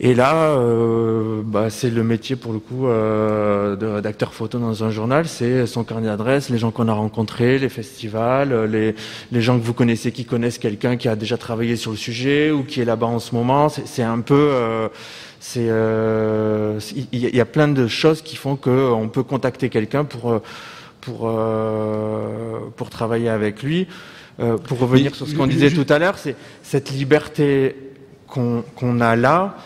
Et là, euh, bah, c'est le métier pour le coup euh, de rédacteur photo dans un journal, c'est son carnet d'adresse, les gens qu'on a rencontrés, les festivals, les, les, gens que vous connaissez qui connaissent quelqu'un qui a déjà travaillé sur le sujet ou qui est là-bas en ce moment. C'est un peu, euh, c'est, euh, il y, a plein de choses qui font qu'on peut contacter quelqu'un pour pour pour travailler avec lui. pour revenir sur ce qu'on disait tout à l'heure, c'est cette liberté qu'on a là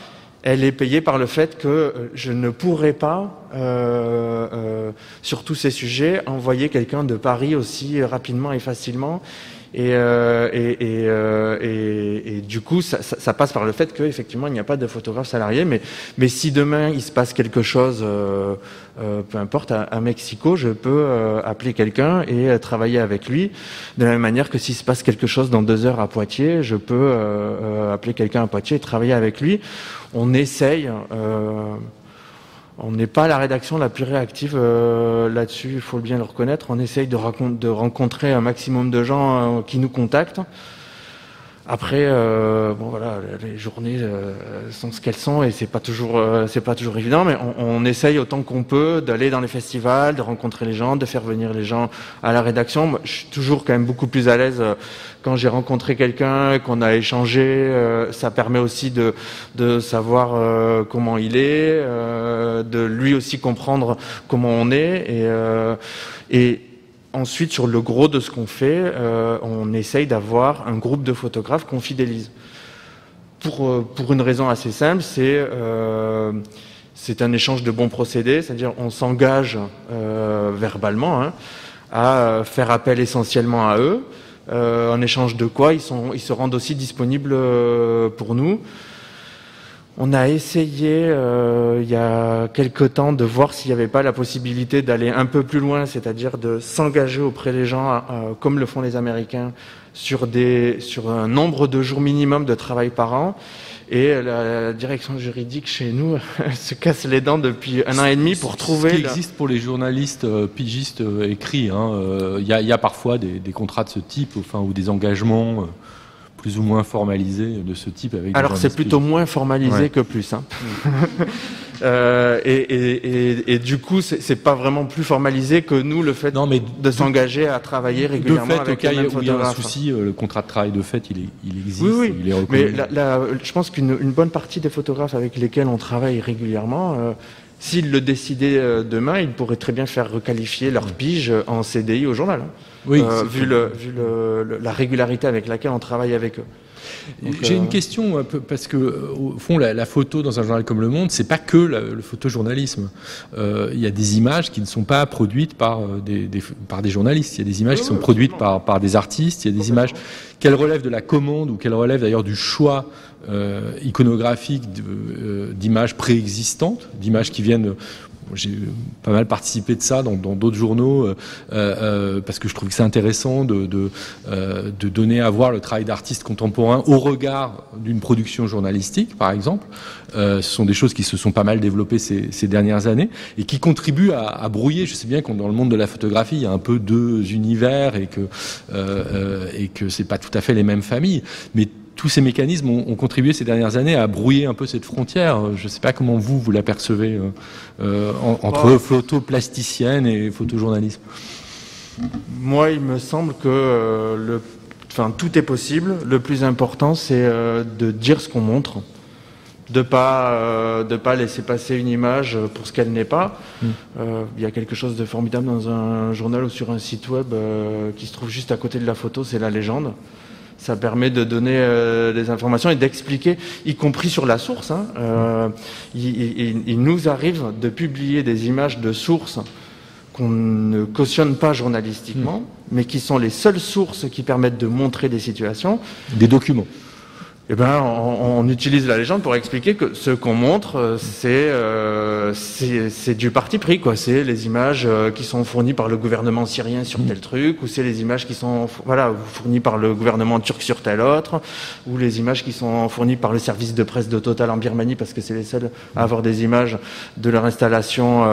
elle est payée par le fait que euh, je ne pourrais pas, euh, euh, sur tous ces sujets, envoyer quelqu'un de Paris aussi rapidement et facilement. Et, euh, et, euh, et, du coup, ça, ça, passe par le fait qu'effectivement, il n'y a pas de photographe salarié. Mais, mais si demain, il se passe quelque chose, euh, peu importe, à, à, Mexico, je peux appeler quelqu'un et travailler avec lui. De la même manière que s'il se passe quelque chose dans deux heures à Poitiers, je peux appeler quelqu'un à Poitiers et travailler avec lui. On essaye on n'est pas la rédaction la plus réactive euh, là-dessus, il faut bien le reconnaître. On essaye de, de rencontrer un maximum de gens euh, qui nous contactent. Après, euh, bon voilà, les journées euh, sont ce qu'elles sont et c'est pas toujours, euh, c'est pas toujours évident, mais on, on essaye autant qu'on peut d'aller dans les festivals, de rencontrer les gens, de faire venir les gens à la rédaction. Moi, je suis toujours quand même beaucoup plus à l'aise quand j'ai rencontré quelqu'un, qu'on a échangé. ça permet aussi de, de savoir comment il est, de lui aussi comprendre comment on est et, et ensuite, sur le gros de ce qu'on fait, euh, on essaye d'avoir un groupe de photographes qu'on fidélise. Pour, euh, pour une raison assez simple, c'est euh, c'est un échange de bons procédés, c'est-à-dire on s'engage verbalement hein, à faire appel essentiellement à eux, en échange de quoi ils, sont, ils se rendent aussi disponibles pour nous. On a essayé euh, il y a quelque temps de voir s'il n'y avait pas la possibilité d'aller un peu plus loin, c'est-à-dire de s'engager auprès des gens, euh, comme le font les Américains, sur, des, sur un nombre de jours minimum de travail par an. Et la, direction juridique chez nous *laughs* se casse les dents depuis un an et demi pour trouver. Ce qui existe pour les journalistes euh, pigistes écrits. Hein, il y, a, y, a, parfois des, des, contrats de ce type, enfin, ou des engagements plus ou moins formalisé de ce type avec Alors c'est plutôt moins formalisé que plus. Hein. *laughs* Euh, et, du coup, c'est pas vraiment plus formalisé que nous le fait non, mais de s'engager à travailler régulièrement fait, avec le où il y a un souci, euh, le contrat de travail de fait, il, il existe, oui, oui. il est reconnu. Mais je pense qu'une bonne partie des photographes avec lesquels on travaille régulièrement, euh, s'ils le décidaient demain, ils pourraient très bien faire requalifier leur pige en CDI au journal. Oui, vu, le, vu le, la régularité avec laquelle on travaille avec eux. J'ai une euh, question parce que au fond la, photo dans un journal comme Le Monde, c'est pas que le photojournalisme. Euh, il y a des images qui ne sont pas produites par euh, des, par des journalistes. Il y a des images qui sont produites par, par des artistes. Il y a des images qu'elles relèvent de la commande ou qu'elles relèvent d'ailleurs du choix iconographique d'images préexistantes, d'images qui viennent j'ai pas mal participé de ça dans d'autres journaux euh, euh, parce que je trouve que c'est intéressant de, de, euh, de, donner à voir le travail d'artistes contemporains au regard d'une production journalistique, par exemple. ce sont des choses qui se sont pas mal développées ces, ces dernières années et qui contribuent à, à brouiller. Je sais bien qu'on dans le monde de la photographie, il y a un peu deux univers et que et que c'est pas tout à fait les mêmes familles, mais tous ces mécanismes ont, contribué ces dernières années à brouiller un peu cette frontière. Je ne sais pas comment vous, vous l'apercevez euh, euh entre bah. photoplasticienne et photojournalisme. Moi, il me semble que euh, le, enfin, tout est possible. Le plus important, c'est euh, de dire ce qu'on montre, de pas de pas laisser passer une image pour ce qu'elle n'est pas. Mm. Il y a quelque chose de formidable dans un journal ou sur un site web qui se trouve juste à côté de la photo, c'est la légende. Ça permet de donner euh, des informations et d'expliquer, y compris sur la source. Hein. Euh, il, nous arrive de publier des images de sources qu'on ne cautionne pas journalistiquement, hmm. mais qui sont les seules sources qui permettent de montrer des situations. Des documents eh ben, on, utilise la légende pour expliquer que ce qu'on montre, euh, euh, c'est c'est du parti pris, quoi. C'est les images euh, qui sont fournies par le gouvernement syrien sur tel truc, ou c'est les images qui sont voilà fournies par le gouvernement turc sur tel autre, ou les images qui sont fournies par le service de presse de Total en Birmanie parce que c'est les seuls à avoir des images de leur installation.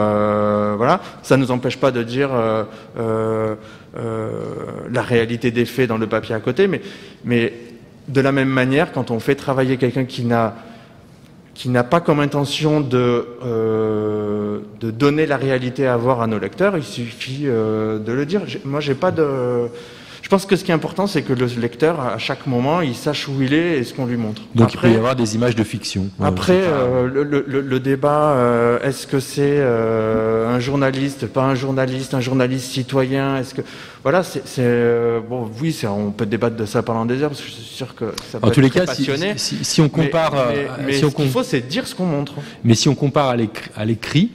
voilà, ça nous empêche pas de dire la réalité des faits dans le papier à côté, mais mais de la même manière, quand on fait travailler quelqu'un qui n'a qui n'a pas comme intention de, euh, donner la réalité à voir à nos lecteurs, il suffit euh, de le dire. Moi, j'ai pas de je pense que ce qui est important, c'est que le lecteur, à chaque moment, il sache où il est et ce qu'on lui montre. Donc il peut y avoir des images de fiction. Après, euh, le, débat, euh, est-ce que c'est euh, un journaliste, pas un journaliste, un journaliste citoyen Est-ce que voilà, c'est bon, oui, on peut débattre de ça pendant des heures parce que je suis sûr que ça peut en tous les cas, passionné. Si, on compare, mais, ce qu'il faut, c'est dire ce qu'on montre. Mais si on compare à l'écrit,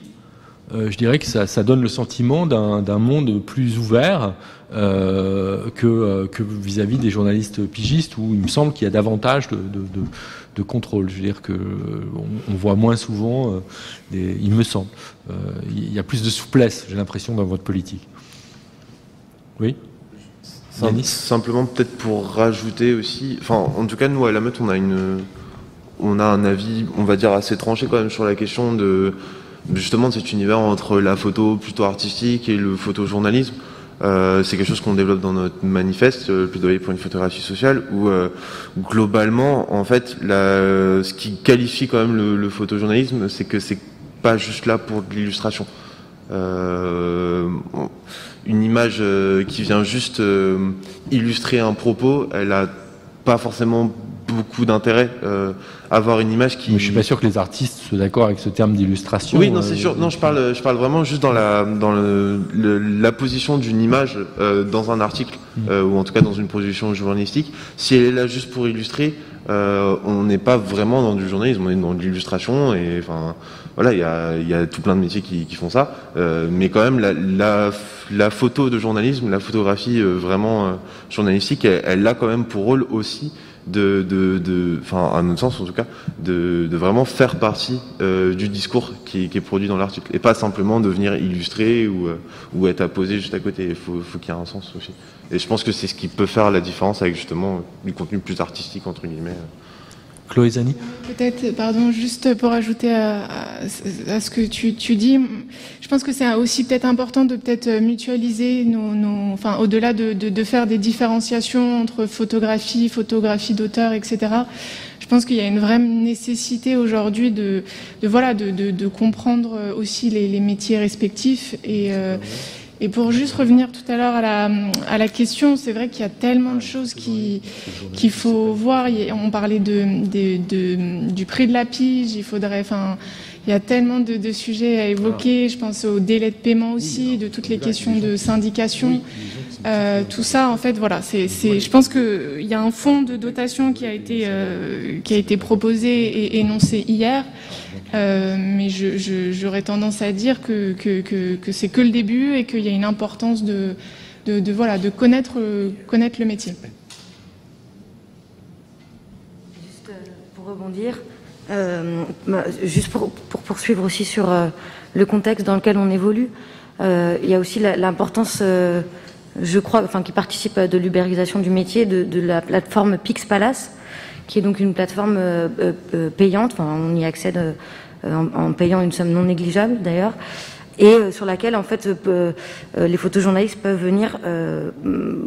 je dirais que ça, ça donne le sentiment d'un monde plus ouvert. Euh, euh, que vis-à-vis des journalistes pigistes où il me semble qu'il y a davantage de, de, contrôle. Je veux dire que on, voit moins souvent, euh, il me semble, il y a plus de souplesse, j'ai l'impression, dans votre politique. Oui? simplement peut-être pour rajouter aussi, enfin en tout cas nous à la meute on a une, on a un avis, on va dire assez tranché quand même sur la question de justement de cet univers entre la photo plutôt artistique et le photojournalisme. Euh, c'est quelque chose qu'on développe dans notre manifeste, euh, le plaidoyer pour une photographie sociale, où euh, globalement, en fait, ce qui qualifie quand même le, le photojournalisme, c'est que c'est pas juste là pour de l'illustration. une image qui vient juste illustrer un propos, elle a pas forcément beaucoup d'intérêt euh, avoir une image qui. Mais je suis pas sûr que les artistes soient d'accord avec ce terme d'illustration. Oui, non, c'est euh, sûr. Non, je parle, je parle vraiment juste dans la dans le, la position d'une image euh, dans un article mm. ou en tout cas dans une production journalistique. Si elle est là juste pour illustrer, on n'est pas vraiment dans du journalisme, on est dans de l'illustration et enfin voilà, il y a, y a tout plein de métiers qui, qui font ça, mais quand même la, la, la, photo de journalisme, la photographie vraiment journalistique, elle, elle a quand même pour rôle aussi de, de, enfin, à notre sens en tout cas, de, de vraiment faire partie euh, du discours qui, qui, est produit dans l'article et pas simplement de venir illustrer ou, euh, ou être apposé juste à côté. Il faut, faut qu'il y ait un sens aussi. Et je pense que c'est ce qui peut faire la différence avec justement du contenu plus artistique entre guillemets. Chloé Zani. Peut-être, pardon, juste pour ajouter à, ce que tu, tu, dis, je pense que c'est aussi peut-être important de peut-être mutualiser nos, nos enfin, au-delà de, de, de, faire des différenciations entre photographie, photographie d'auteur, etc pense qu'il y a une vraie nécessité aujourd'hui de, de, voilà, de, de, de, comprendre aussi les, les métiers respectifs et, euh, et pour juste revenir tout à l'heure à la, à la question, c'est vrai qu'il y a tellement de choses qu'il faut voir. On parlait de, de, de, du prix de la pige, il faudrait, enfin, il y a tellement de, de, sujets à évoquer. Je pense au délai de paiement aussi, de toutes les questions de syndication. Euh, tout ça, en fait, voilà. C'est, je pense qu'il y a un fonds de dotation qui a été, euh, qui a été proposé et énoncé hier. Euh, mais j'aurais tendance à dire que, c'est que le début et qu'il y a une importance de, de, voilà, de connaître, connaître le métier. Juste pour rebondir, euh, juste pour, pour, poursuivre aussi sur euh, le contexte dans lequel on évolue, euh, il y a aussi l'importance, euh, je crois, enfin, qui participe de l'ubérisation du métier de, de, la plateforme Pix Palace, qui est donc une plateforme euh, euh, payante, enfin, on y accède en, payant une somme non négligeable d'ailleurs, et sur laquelle en fait les photojournalistes peuvent venir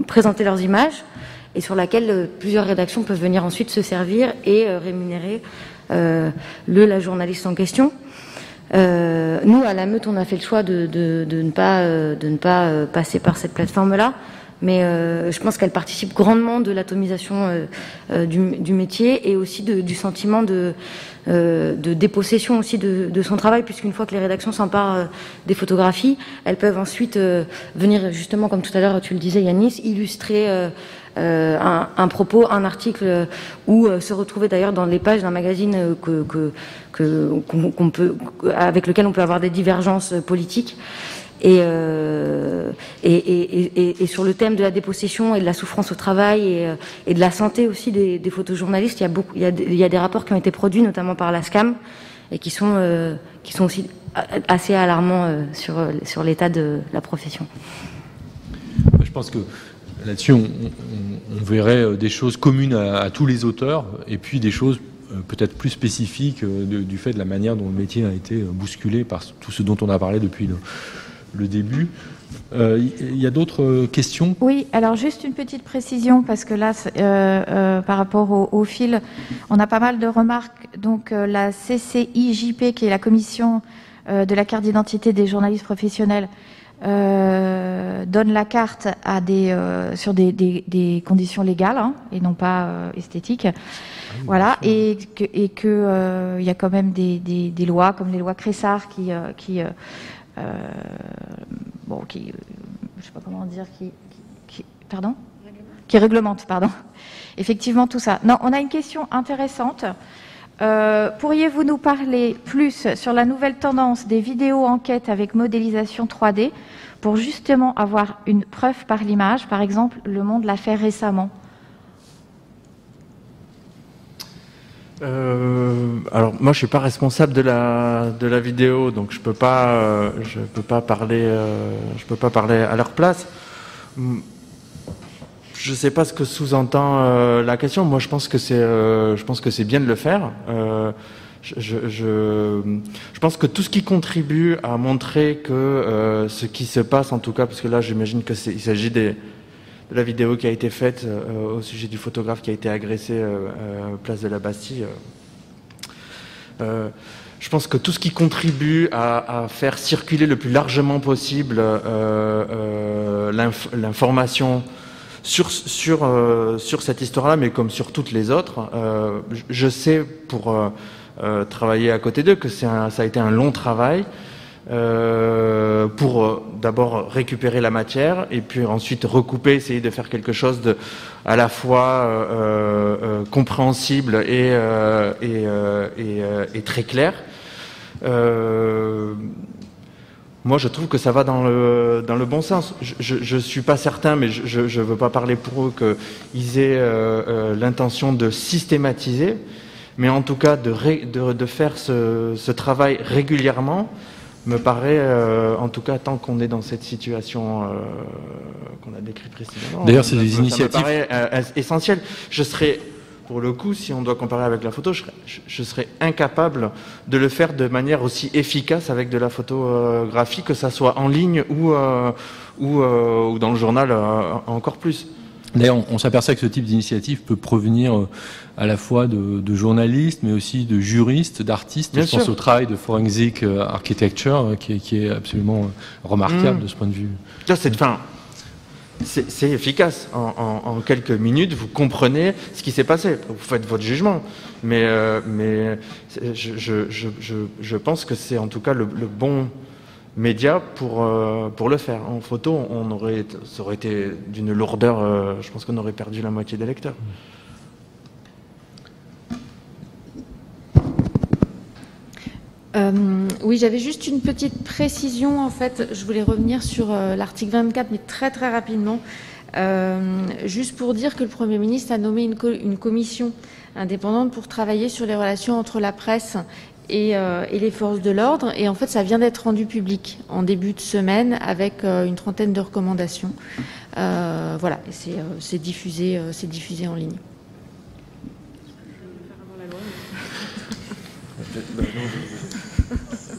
présenter leurs images et sur laquelle plusieurs rédactions peuvent venir ensuite se servir et rémunérer euh, le la journaliste en question. Euh, nous, à la Meute, on a fait le choix de, de, de ne pas, euh, de ne pas euh, passer par cette plateforme-là, mais euh, je pense qu'elle participe grandement de l'atomisation euh, du, du, métier et aussi de, du sentiment de, de dépossession aussi de, de son travail, puisqu'une fois que les rédactions s'emparent des photographies, elles peuvent ensuite venir, justement, comme tout à l'heure tu le disais, Yanis, illustrer euh, un, un, propos, un article, euh, ou euh, se retrouver d'ailleurs dans les pages d'un magazine que, que, que, peut, avec lequel on peut avoir des divergences politiques. Et, euh, et, sur le thème de la dépossession et de la souffrance au travail et, et de la santé aussi des, photojournalistes, il y, a beaucoup, il, y a, des rapports qui ont été produits, notamment par la SCAM, et qui sont, euh, qui sont aussi assez alarmants euh, sur, sur l'état de la profession. Je pense que Là-dessus, on, verrait euh, des choses communes à, tous les auteurs et puis des choses euh, peut-être plus spécifiques euh, de, du fait de la manière dont le métier a été bousculé par tout ce dont on a parlé depuis le, le début. Il euh, y a d'autres questions? Oui, alors juste une petite précision, parce que là, euh, euh, par rapport au, au, fil, on a pas mal de remarques. Donc la CCIJP, qui est la commission de la carte d'identité des journalistes professionnels, euh, donne la carte à des, euh, sur des, des, des, conditions légales hein, et non pas euh, esthétiques. Ah oui, voilà, et que, et que euh, y a quand même des, des, des, lois comme les lois Cressard qui, euh, qui bon, qui, je sais pas comment dire, qui, qui, qui pardon, qui réglemente, pardon. *laughs* Effectivement, tout ça. Non, on a une question intéressante. Euh, Pourriez-vous nous parler plus sur la nouvelle tendance des vidéos enquêtes avec modélisation 3D pour justement avoir une preuve par l'image? Par exemple, Le Monde l'a fait récemment. Euh, alors moi je suis pas responsable de la de la vidéo donc je peux pas euh, je peux pas parler euh, je peux pas parler à leur place je sais pas ce que sous-entend la question. Moi, je pense que c'est, je pense que c'est bien de le faire. Euh, je, je, je, pense que tout ce qui contribue à montrer que ce qui se passe, en tout cas, parce que là, j'imagine que il s'agit des, la vidéo qui a été faite euh, au sujet du photographe qui a été agressé euh, place de la Bastille. je pense que tout ce qui contribue à, faire circuler le plus largement possible l'information sur, sur, euh, sur cette histoire-là, mais comme sur toutes les autres, euh, je sais pour euh, euh travailler à côté d'eux que ça a été un long travail euh, pour d'abord récupérer la matière et puis ensuite recouper, essayer de faire quelque chose de à la fois compréhensible et, très clair. Moi, je trouve que ça va dans le, bon sens. Je ne suis pas certain, mais je ne veux pas parler pour eux qu'ils aient euh, euh, l'intention de systématiser, mais en tout cas de, faire ce, travail régulièrement me paraît, euh, en tout cas, tant qu'on est dans cette situation euh, qu'on a décrite précédemment. D'ailleurs, c'est des initiatives. Ça me paraît euh, essentiel. Je serais pour le coup, si on doit comparer avec la photo, je serais, je serais, incapable de le faire de manière aussi efficace avec de la photographie, que ça soit en ligne ou, euh, ou, euh, ou dans le journal encore plus. D'ailleurs, on, s'aperçoit que ce type d'initiative peut provenir euh, à la fois de, journalistes, mais aussi de juristes, d'artistes. Je pense au travail de Forensic euh, Architecture, euh, qui, est absolument remarquable mm. de ce point de vue. C'est fin. C'est efficace. En, quelques minutes, vous comprenez ce qui s'est passé. Vous faites votre jugement. Mais, mais je, pense que c'est en tout cas le, le bon médias pour, euh, pour le faire. En photo, on aurait, ça aurait été d'une lourdeur, euh, je pense qu'on aurait perdu la moitié des lecteurs. Euh, oui, j'avais juste une petite précision. En fait, je voulais revenir sur l'article 24, mais très très rapidement. juste pour dire que le Premier ministre a nommé une, une, commission indépendante pour travailler sur les relations entre la presse euh, et, les forces de l'ordre. Et en fait, ça vient d'être rendu public en début de semaine avec euh, une trentaine de recommandations. Euh, voilà, et c'est diffusé, c'est diffusé en ligne.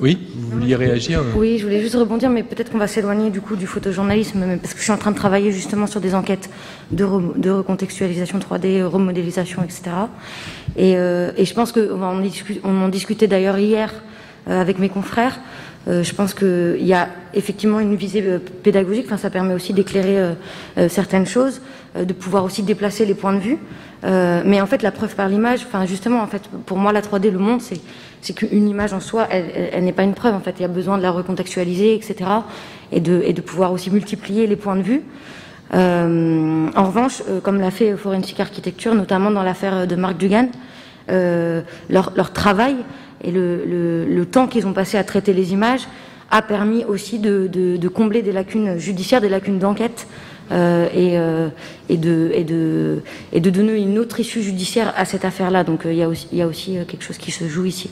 Oui, vous vouliez réagir Oui, je voulais juste rebondir, mais peut-être qu'on va s'éloigner du coup du photojournalisme, parce que je suis en train de travailler justement sur des enquêtes de, recontextualisation 3D, remodélisation, etc. Euh, et, je pense qu'on en, discutait d'ailleurs hier euh, avec mes confrères. Euh, je pense qu'il y a effectivement une visée pédagogique, ça permet aussi d'éclairer certaines choses, de pouvoir aussi déplacer les points de vue. mais en fait, la preuve par l'image, justement, pour moi, la 3D, le monde, c'est c'est qu'une image en soi, elle, n'est pas une preuve. En fait, il y a besoin de la recontextualiser, etc., et de, et de pouvoir aussi multiplier les points de vue. Euh, en revanche, euh, comme l'a fait Forensic Architecture, notamment dans l'affaire de Marc Dugan, euh, leur, travail et le, temps qu'ils ont passé à traiter les images a permis aussi de, de combler des lacunes judiciaires, des lacunes d'enquête et, euh, et, de, donner une autre issue judiciaire à cette affaire-là. Donc euh, il y a aussi, quelque chose qui se joue ici.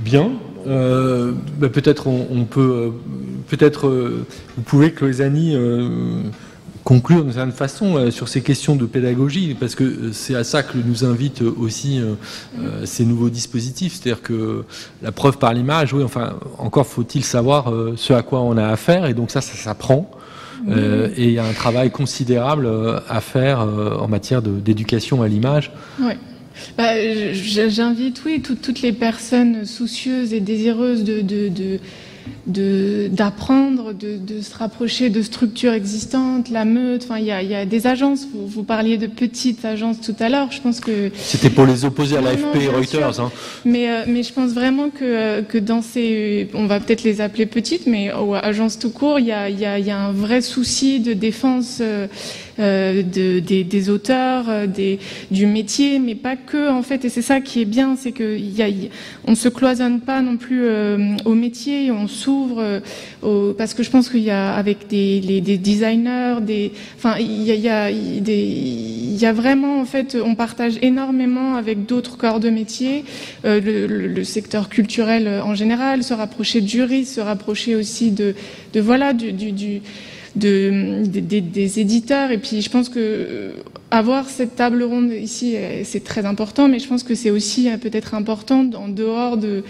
Bien. Bah, peut-être on, peut, peut-être vous pouvez, Chloé euh, conclure d'une certaine façon euh, sur ces questions de pédagogie, parce que euh, c'est à ça que nous invitent aussi euh, ces nouveaux dispositifs, c'est-à-dire que la preuve par l'image, oui, enfin, encore faut-il savoir ce à quoi on a affaire, et donc ça, ça s'apprend. et il y a un travail considérable à faire en matière d'éducation à l'image. Oui. Bah, J'invite, oui, toutes les personnes soucieuses et désireuses de, de d'apprendre, de, de, se rapprocher de structures existantes, la meute. Enfin, il y a, y a, des agences. Vous, vous, parliez de petites agences tout à l'heure. Je pense que c'était pour les opposer à l'AFP et Reuters. Hein. Mais euh, mais je pense vraiment que que dans ces, on va peut-être les appeler petites, mais aux agences tout court, il y a il y a, y a un vrai souci de défense. Euh, euh, de, des, des, auteurs, euh, des, du métier, mais pas que en fait. Et c'est ça qui est bien, c'est que y a, on ne se cloisonne pas non plus euh, au métier, on s'ouvre parce que je pense qu'il y a avec des, les, des designers, des, enfin il y a, y, a y a vraiment en fait, on partage énormément avec d'autres corps de métier, le, le, le, secteur culturel en général, se rapprocher de juristes, se rapprocher aussi de, de voilà du, du, du de, des éditeurs. Et puis je pense que euh, avoir cette table ronde ici, euh, c'est très important, mais je pense que c'est aussi euh, peut-être important en dehors de,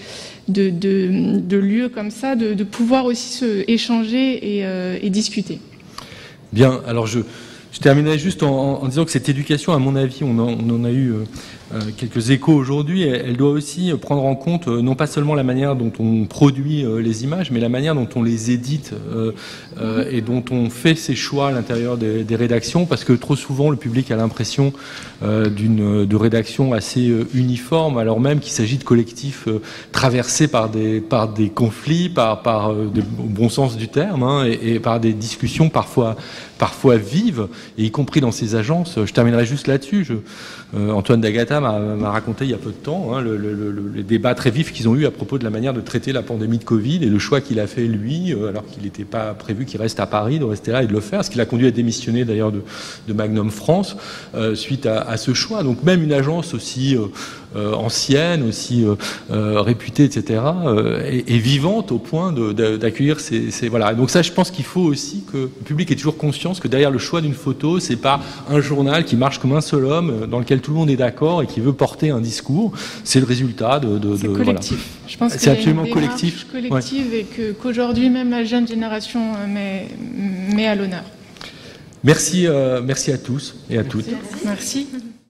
de, de, lieux comme ça, de, pouvoir aussi se échanger et, discuter. Bien, alors je, je terminerai juste en, disant que cette éducation, à mon avis, on en, a eu quelques échos aujourd'hui, elle, doit aussi prendre en compte euh, non pas seulement la manière dont on produit les images, mais la manière dont on les édite et dont on fait ses choix à l'intérieur des, rédactions, parce que trop souvent le public a l'impression d'une de rédaction assez uniforme, alors même qu'il s'agit de collectifs traversés par des par des conflits, par par au bon sens du terme, hein, et par des discussions parfois parfois vives, et y compris dans ces agences. Je terminerai juste là-dessus. Euh, Antoine D'Agata m'a raconté il y a peu de temps hein, le, les débats très vifs qu'ils ont eu à propos de la manière de traiter la pandémie de Covid et le choix qu'il a fait lui, euh, alors qu'il n'était pas prévu qu'il reste à Paris, de rester là et de le faire, ce qui l'a conduit à démissionner d'ailleurs de, Magnum France euh, suite à, ce choix. Donc même une agence aussi ancienne, aussi réputée, etc., est, est, vivante au point d'accueillir ces, ces, voilà. Donc ça, je pense qu'il faut aussi que le public ait toujours conscience que derrière le choix d'une photo, c'est pas un journal qui marche comme un seul homme dans lequel tout le monde est d'accord et qui veut porter un discours. C'est le résultat de. de, de collectif. Je pense c'est absolument collectif. collective et que qu'aujourd'hui même la jeune génération met, met à l'honneur. Merci, merci à tous et à toutes. Merci.